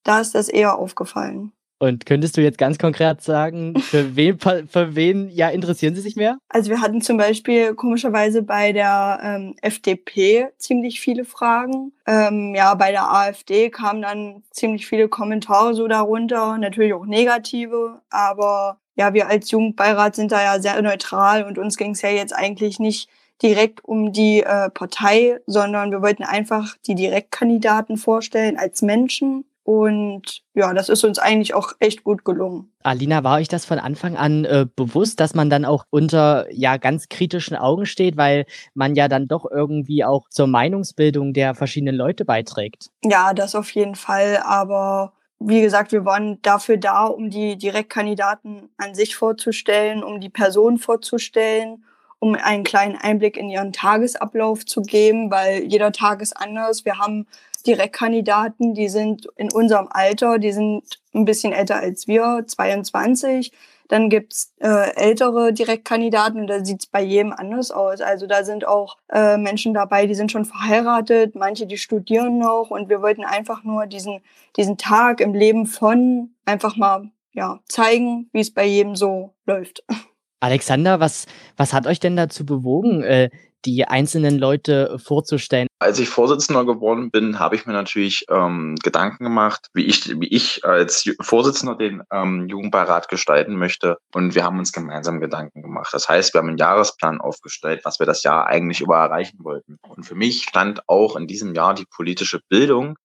da ist das eher aufgefallen. Und könntest du jetzt ganz konkret sagen, für <laughs> wen, für wen ja, interessieren Sie sich mehr? Also wir hatten zum Beispiel komischerweise bei der ähm, FDP ziemlich viele Fragen. Ähm, ja, bei der AfD kamen dann ziemlich viele Kommentare so darunter, natürlich auch negative, aber ja, wir als Jugendbeirat sind da ja sehr neutral und uns ging es ja jetzt eigentlich nicht direkt um die äh, Partei, sondern wir wollten einfach die Direktkandidaten vorstellen als Menschen und ja, das ist uns eigentlich auch echt gut gelungen. Alina, war euch das von Anfang an äh, bewusst, dass man dann auch unter ja ganz kritischen Augen steht, weil man ja dann doch irgendwie auch zur Meinungsbildung der verschiedenen Leute beiträgt? Ja, das auf jeden Fall. Aber wie gesagt, wir waren dafür da, um die Direktkandidaten an sich vorzustellen, um die Person vorzustellen, um einen kleinen Einblick in ihren Tagesablauf zu geben, weil jeder Tag ist anders. Wir haben Direktkandidaten, die sind in unserem Alter, die sind ein bisschen älter als wir, 22. Dann gibt's äh, ältere Direktkandidaten und da sieht's bei jedem anders aus. Also da sind auch äh, Menschen dabei, die sind schon verheiratet, manche, die studieren noch und wir wollten einfach nur diesen, diesen Tag im Leben von einfach mal ja, zeigen, wie es bei jedem so läuft. <laughs> Alexander, was, was hat euch denn dazu bewogen, äh, die einzelnen Leute vorzustellen? Als ich Vorsitzender geworden bin, habe ich mir natürlich ähm, Gedanken gemacht, wie ich, wie ich als Vorsitzender den ähm, Jugendbeirat gestalten möchte. Und wir haben uns gemeinsam Gedanken gemacht. Das heißt, wir haben einen Jahresplan aufgestellt, was wir das Jahr eigentlich über erreichen wollten. Und für mich stand auch in diesem Jahr die politische Bildung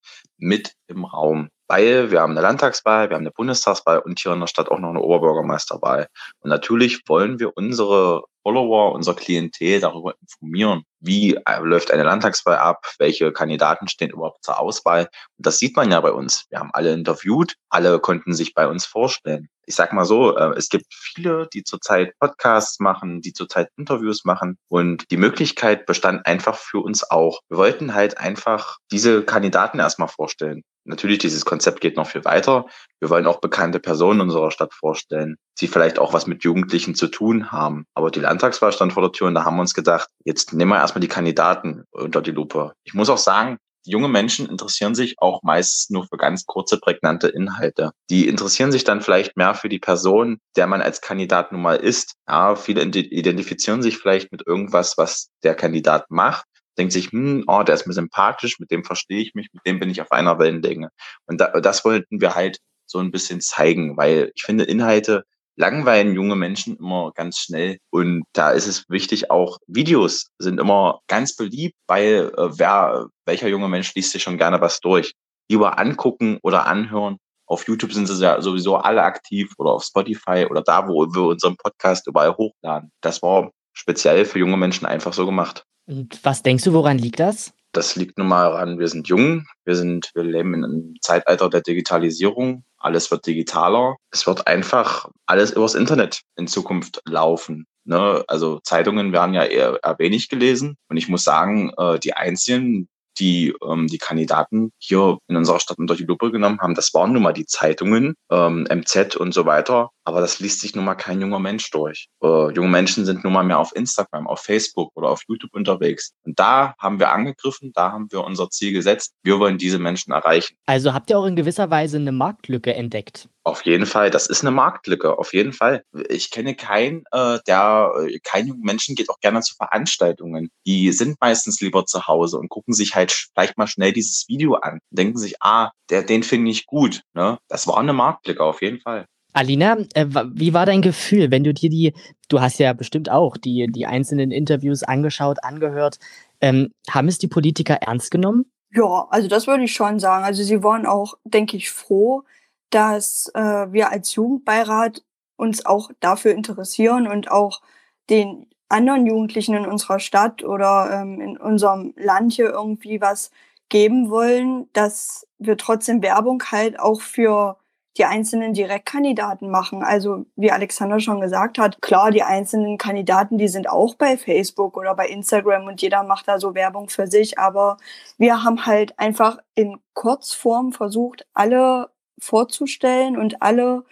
mit im Raum weil wir haben eine Landtagswahl, wir haben eine Bundestagswahl und hier in der Stadt auch noch eine Oberbürgermeisterwahl. Und natürlich wollen wir unsere Follower, unser Klientel darüber informieren, wie äh, läuft eine Landtagswahl ab, welche Kandidaten stehen überhaupt zur Auswahl. Und das sieht man ja bei uns. Wir haben alle interviewt, alle konnten sich bei uns vorstellen. Ich sag mal so, äh, es gibt viele, die zurzeit Podcasts machen, die zurzeit Interviews machen und die Möglichkeit bestand einfach für uns auch. Wir wollten halt einfach diese Kandidaten erstmal vorstellen. Natürlich, dieses Konzept geht noch viel weiter. Wir wollen auch bekannte Personen unserer Stadt vorstellen, die vielleicht auch was mit Jugendlichen zu tun haben. Aber die Landtagswahl stand vor der Tür und da haben wir uns gedacht, jetzt nehmen wir erstmal die Kandidaten unter die Lupe. Ich muss auch sagen, junge Menschen interessieren sich auch meist nur für ganz kurze, prägnante Inhalte. Die interessieren sich dann vielleicht mehr für die Person, der man als Kandidat nun mal ist. Ja, viele identifizieren sich vielleicht mit irgendwas, was der Kandidat macht denkt sich, hm, oh, der ist mir sympathisch, mit dem verstehe ich mich, mit dem bin ich auf einer Wellenlänge. Und da, das wollten wir halt so ein bisschen zeigen, weil ich finde, Inhalte langweilen junge Menschen immer ganz schnell. Und da ist es wichtig, auch Videos sind immer ganz beliebt, weil äh, wer, welcher junge Mensch liest sich schon gerne was durch? Lieber angucken oder anhören. Auf YouTube sind sie ja sowieso alle aktiv oder auf Spotify oder da, wo wir unseren Podcast überall hochladen. Das war speziell für junge Menschen einfach so gemacht. Und was denkst du, woran liegt das? Das liegt nun mal daran, wir sind jung, wir sind, wir leben in einem Zeitalter der Digitalisierung, alles wird digitaler. Es wird einfach alles übers Internet in Zukunft laufen. Ne? Also Zeitungen werden ja eher, eher wenig gelesen. Und ich muss sagen, äh, die einzigen, die ähm, die Kandidaten hier in unserer Stadt unter die Lupe genommen haben, das waren nun mal die Zeitungen, ähm, MZ und so weiter. Aber das liest sich nun mal kein junger Mensch durch. Äh, junge Menschen sind nun mal mehr auf Instagram, auf Facebook oder auf YouTube unterwegs. Und da haben wir angegriffen, da haben wir unser Ziel gesetzt. Wir wollen diese Menschen erreichen. Also habt ihr auch in gewisser Weise eine Marktlücke entdeckt? Auf jeden Fall, das ist eine Marktlücke, auf jeden Fall. Ich kenne keinen, äh, der, äh, kein junger Menschen geht auch gerne zu Veranstaltungen. Die sind meistens lieber zu Hause und gucken sich halt vielleicht mal schnell dieses Video an. Denken sich, ah, der, den finde ich gut. Ne? Das war eine Marktlücke, auf jeden Fall. Alina, äh, wie war dein Gefühl, wenn du dir die, du hast ja bestimmt auch die, die einzelnen Interviews angeschaut, angehört, Ähm, haben es die Politiker ernst genommen? Ja, also das würde ich schon sagen. Also sie waren auch, denke ich, froh, dass äh, wir als Jugendbeirat uns auch dafür interessieren und auch den anderen Jugendlichen in unserer Stadt oder ähm, in unserem Land hier irgendwie was geben wollen, dass wir trotzdem Werbung halt auch für die einzelnen Direktkandidaten machen. Also wie Alexander schon gesagt hat, klar, die einzelnen Kandidaten, die sind auch bei Facebook oder bei Instagram und jeder macht da so Werbung für sich. Aber wir haben halt einfach in Kurzform versucht, alle vorzustellen und alle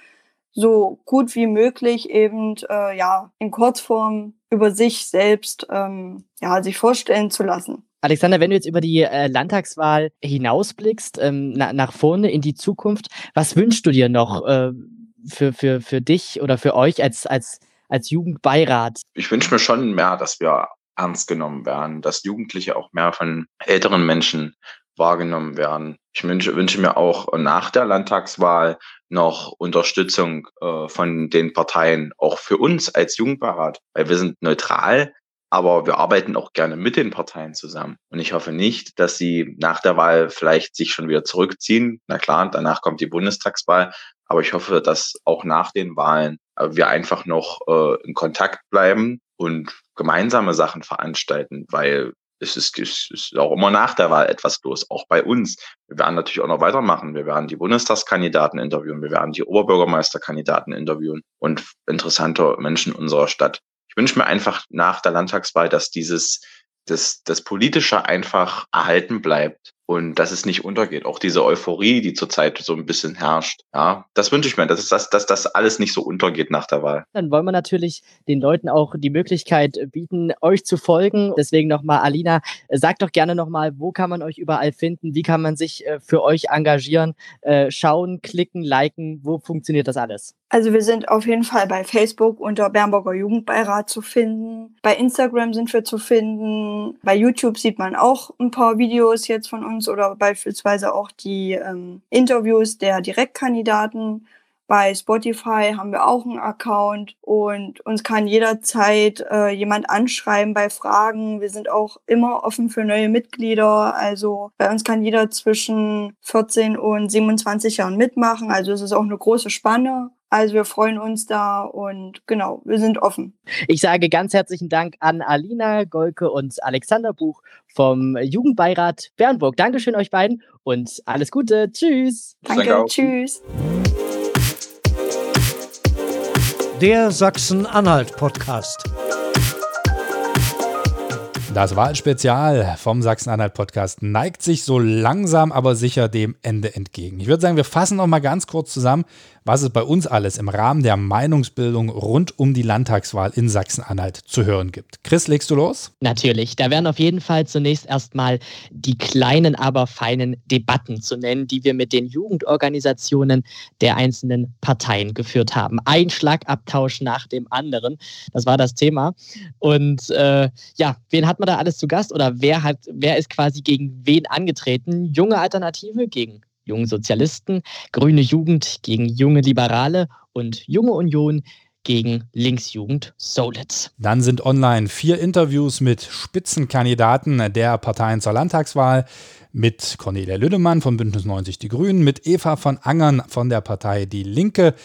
so gut wie möglich eben äh, ja in Kurzform über sich selbst ähm, ja sich vorstellen zu lassen. Alexander, wenn du jetzt über die äh, Landtagswahl hinausblickst, ähm, na, nach vorne in die Zukunft, was wünschst du dir noch äh, für, für, für dich oder für euch als, als, als Jugendbeirat? Ich wünsche mir schon mehr, dass wir ernst genommen werden, dass Jugendliche auch mehr von älteren Menschen wahrgenommen werden. Ich wünsche, wünsche mir auch nach der Landtagswahl noch Unterstützung äh, von den Parteien, auch für uns als Jugendbeirat, weil wir sind neutral, aber wir arbeiten auch gerne mit den Parteien zusammen. Und ich hoffe nicht, dass sie nach der Wahl vielleicht sich schon wieder zurückziehen. Na klar, danach kommt die Bundestagswahl. Aber ich hoffe, dass auch nach den Wahlen äh, wir einfach noch äh, in Kontakt bleiben und gemeinsame Sachen veranstalten, weil es ist, es ist auch immer nach der Wahl etwas los, auch bei uns. Wir werden natürlich auch noch weitermachen. Wir werden die Bundestagskandidaten interviewen, wir werden die Oberbürgermeisterkandidaten interviewen und interessante Menschen unserer Stadt wünsche mir einfach nach der Landtagswahl, dass dieses, das, das Politische einfach erhalten bleibt und dass es nicht untergeht. Auch diese Euphorie, die zurzeit so ein bisschen herrscht. Ja, das wünsche ich mir, dass, dass, dass das alles nicht so untergeht nach der Wahl. Dann wollen wir natürlich den Leuten auch die Möglichkeit bieten, euch zu folgen. Deswegen nochmal, Alina, sagt doch gerne nochmal, wo kann man euch überall finden? Wie kann man sich äh, für euch engagieren? Äh, schauen, klicken, liken, wo funktioniert das alles? Also wir sind auf jeden Fall bei Facebook unter Bernburger Jugendbeirat zu finden. Bei Instagram sind wir zu finden. Bei YouTube sieht man auch ein paar Videos jetzt von uns oder beispielsweise auch die ähm, Interviews der Direktkandidaten. Bei Spotify haben wir auch einen Account und uns kann jederzeit äh, jemand anschreiben bei Fragen. Wir sind auch immer offen für neue Mitglieder. Also bei uns kann jeder zwischen 14 und 27 Jahren mitmachen. Also es ist auch eine große Spanne. Also wir freuen uns da und genau, wir sind offen. Ich sage ganz herzlichen Dank an Alina Golke und Alexander Buch vom Jugendbeirat Bernburg. Dankeschön euch beiden und alles Gute. Tschüss. Danke, Danke tschüss. Der Sachsen-Anhalt-Podcast. Das Wahlspezial vom Sachsen-Anhalt-Podcast neigt sich so langsam, aber sicher dem Ende entgegen. Ich würde sagen, wir fassen noch mal ganz kurz zusammen, was es bei uns alles im Rahmen der Meinungsbildung rund um die Landtagswahl in Sachsen-Anhalt zu hören gibt. Chris, legst du los? Natürlich. Da werden auf jeden Fall zunächst erstmal die kleinen, aber feinen Debatten zu nennen, die wir mit den Jugendorganisationen der einzelnen Parteien geführt haben. Ein Schlagabtausch nach dem anderen. Das war das Thema. Und äh, ja, wen hat man da alles zu Gast oder wer hat, wer ist quasi gegen wen angetreten? Junge Alternative gegen junge Sozialisten, Grüne Jugend gegen junge Liberale und Junge Union gegen Linksjugend Solitz. Dann sind online vier Interviews mit Spitzenkandidaten der Parteien zur Landtagswahl mit Cornelia Lüdemann von Bündnis 90 Die Grünen, mit Eva von Angern von der Partei Die Linke,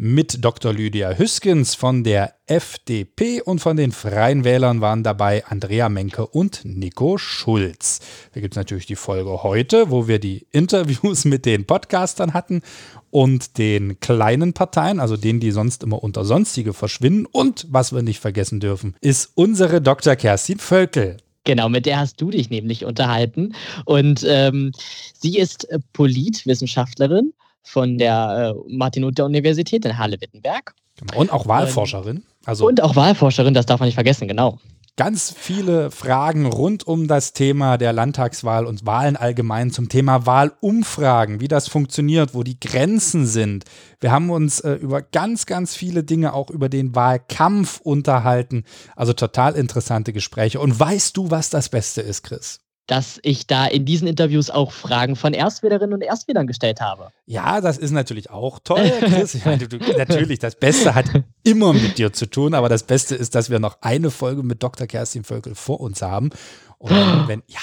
mit Dr. Lydia Hüskens von der FDP und von den Freien Wählern waren dabei Andrea Menke und Nico Schulz. Da gibt es natürlich die Folge heute, wo wir die Interviews mit den Podcastern hatten und den kleinen Parteien, also denen, die sonst immer unter Sonstige verschwinden. Und was wir nicht vergessen dürfen, ist unsere Dr. Kerstin Völkel. Genau, mit der hast du dich nämlich unterhalten. Und ähm, sie ist Politwissenschaftlerin von der äh, Martin-Luther-Universität in Halle-Wittenberg. Genau. Und auch Wahlforscherin. Also und auch Wahlforscherin, das darf man nicht vergessen, genau. Ganz viele Fragen rund um das Thema der Landtagswahl und Wahlen allgemein zum Thema Wahlumfragen, wie das funktioniert, wo die Grenzen sind. Wir haben uns äh, über ganz, ganz viele Dinge auch über den Wahlkampf unterhalten. Also total interessante Gespräche. Und weißt du, was das Beste ist, Chris? Dass ich da in diesen Interviews auch Fragen von Erstwählerinnen und Erstwählern gestellt habe. Ja, das ist natürlich auch toll, Chris. Meine, du, <laughs> natürlich, das Beste hat immer mit dir zu tun, aber das Beste ist, dass wir noch eine Folge mit Dr. Kerstin Völkel vor uns haben. Und wenn, ja,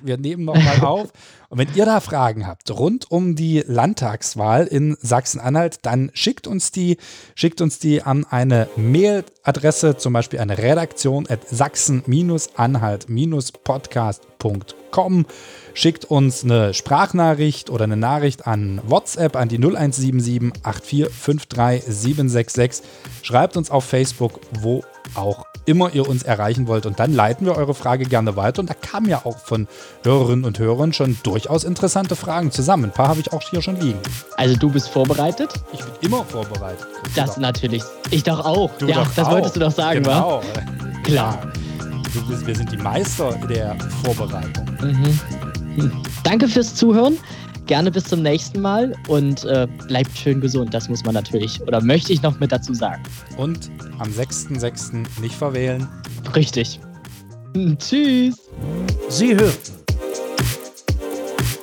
wir nehmen nochmal auf. Und wenn ihr da Fragen habt rund um die Landtagswahl in Sachsen-Anhalt, dann schickt uns die, schickt uns die an eine Mailadresse, zum Beispiel eine Redaktion at sachsen-anhalt-podcast.com. Schickt uns eine Sprachnachricht oder eine Nachricht an WhatsApp an die 0177 8453 766. Schreibt uns auf Facebook, wo auch immer ihr uns erreichen wollt. Und dann leiten wir eure Frage gerne weiter. Und da kamen ja auch von Hörerinnen und Hörern schon durchaus interessante Fragen zusammen. Ein paar habe ich auch hier schon liegen. Also du bist vorbereitet? Ich bin immer vorbereitet. Das natürlich. Ich doch auch. Du ja, doch das auch. wolltest du doch sagen, genau. wa? Klar. Du bist, wir sind die Meister der Vorbereitung. Mhm. Hm. Danke fürs Zuhören. Gerne bis zum nächsten Mal und äh, bleibt schön gesund. Das muss man natürlich oder möchte ich noch mit dazu sagen. Und am 6.6. nicht verwählen. Richtig. <laughs> Tschüss. Sie hörten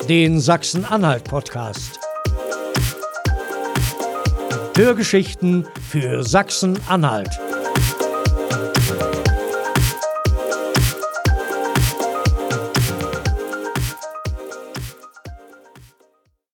den Sachsen-Anhalt-Podcast. Hörgeschichten für Sachsen-Anhalt.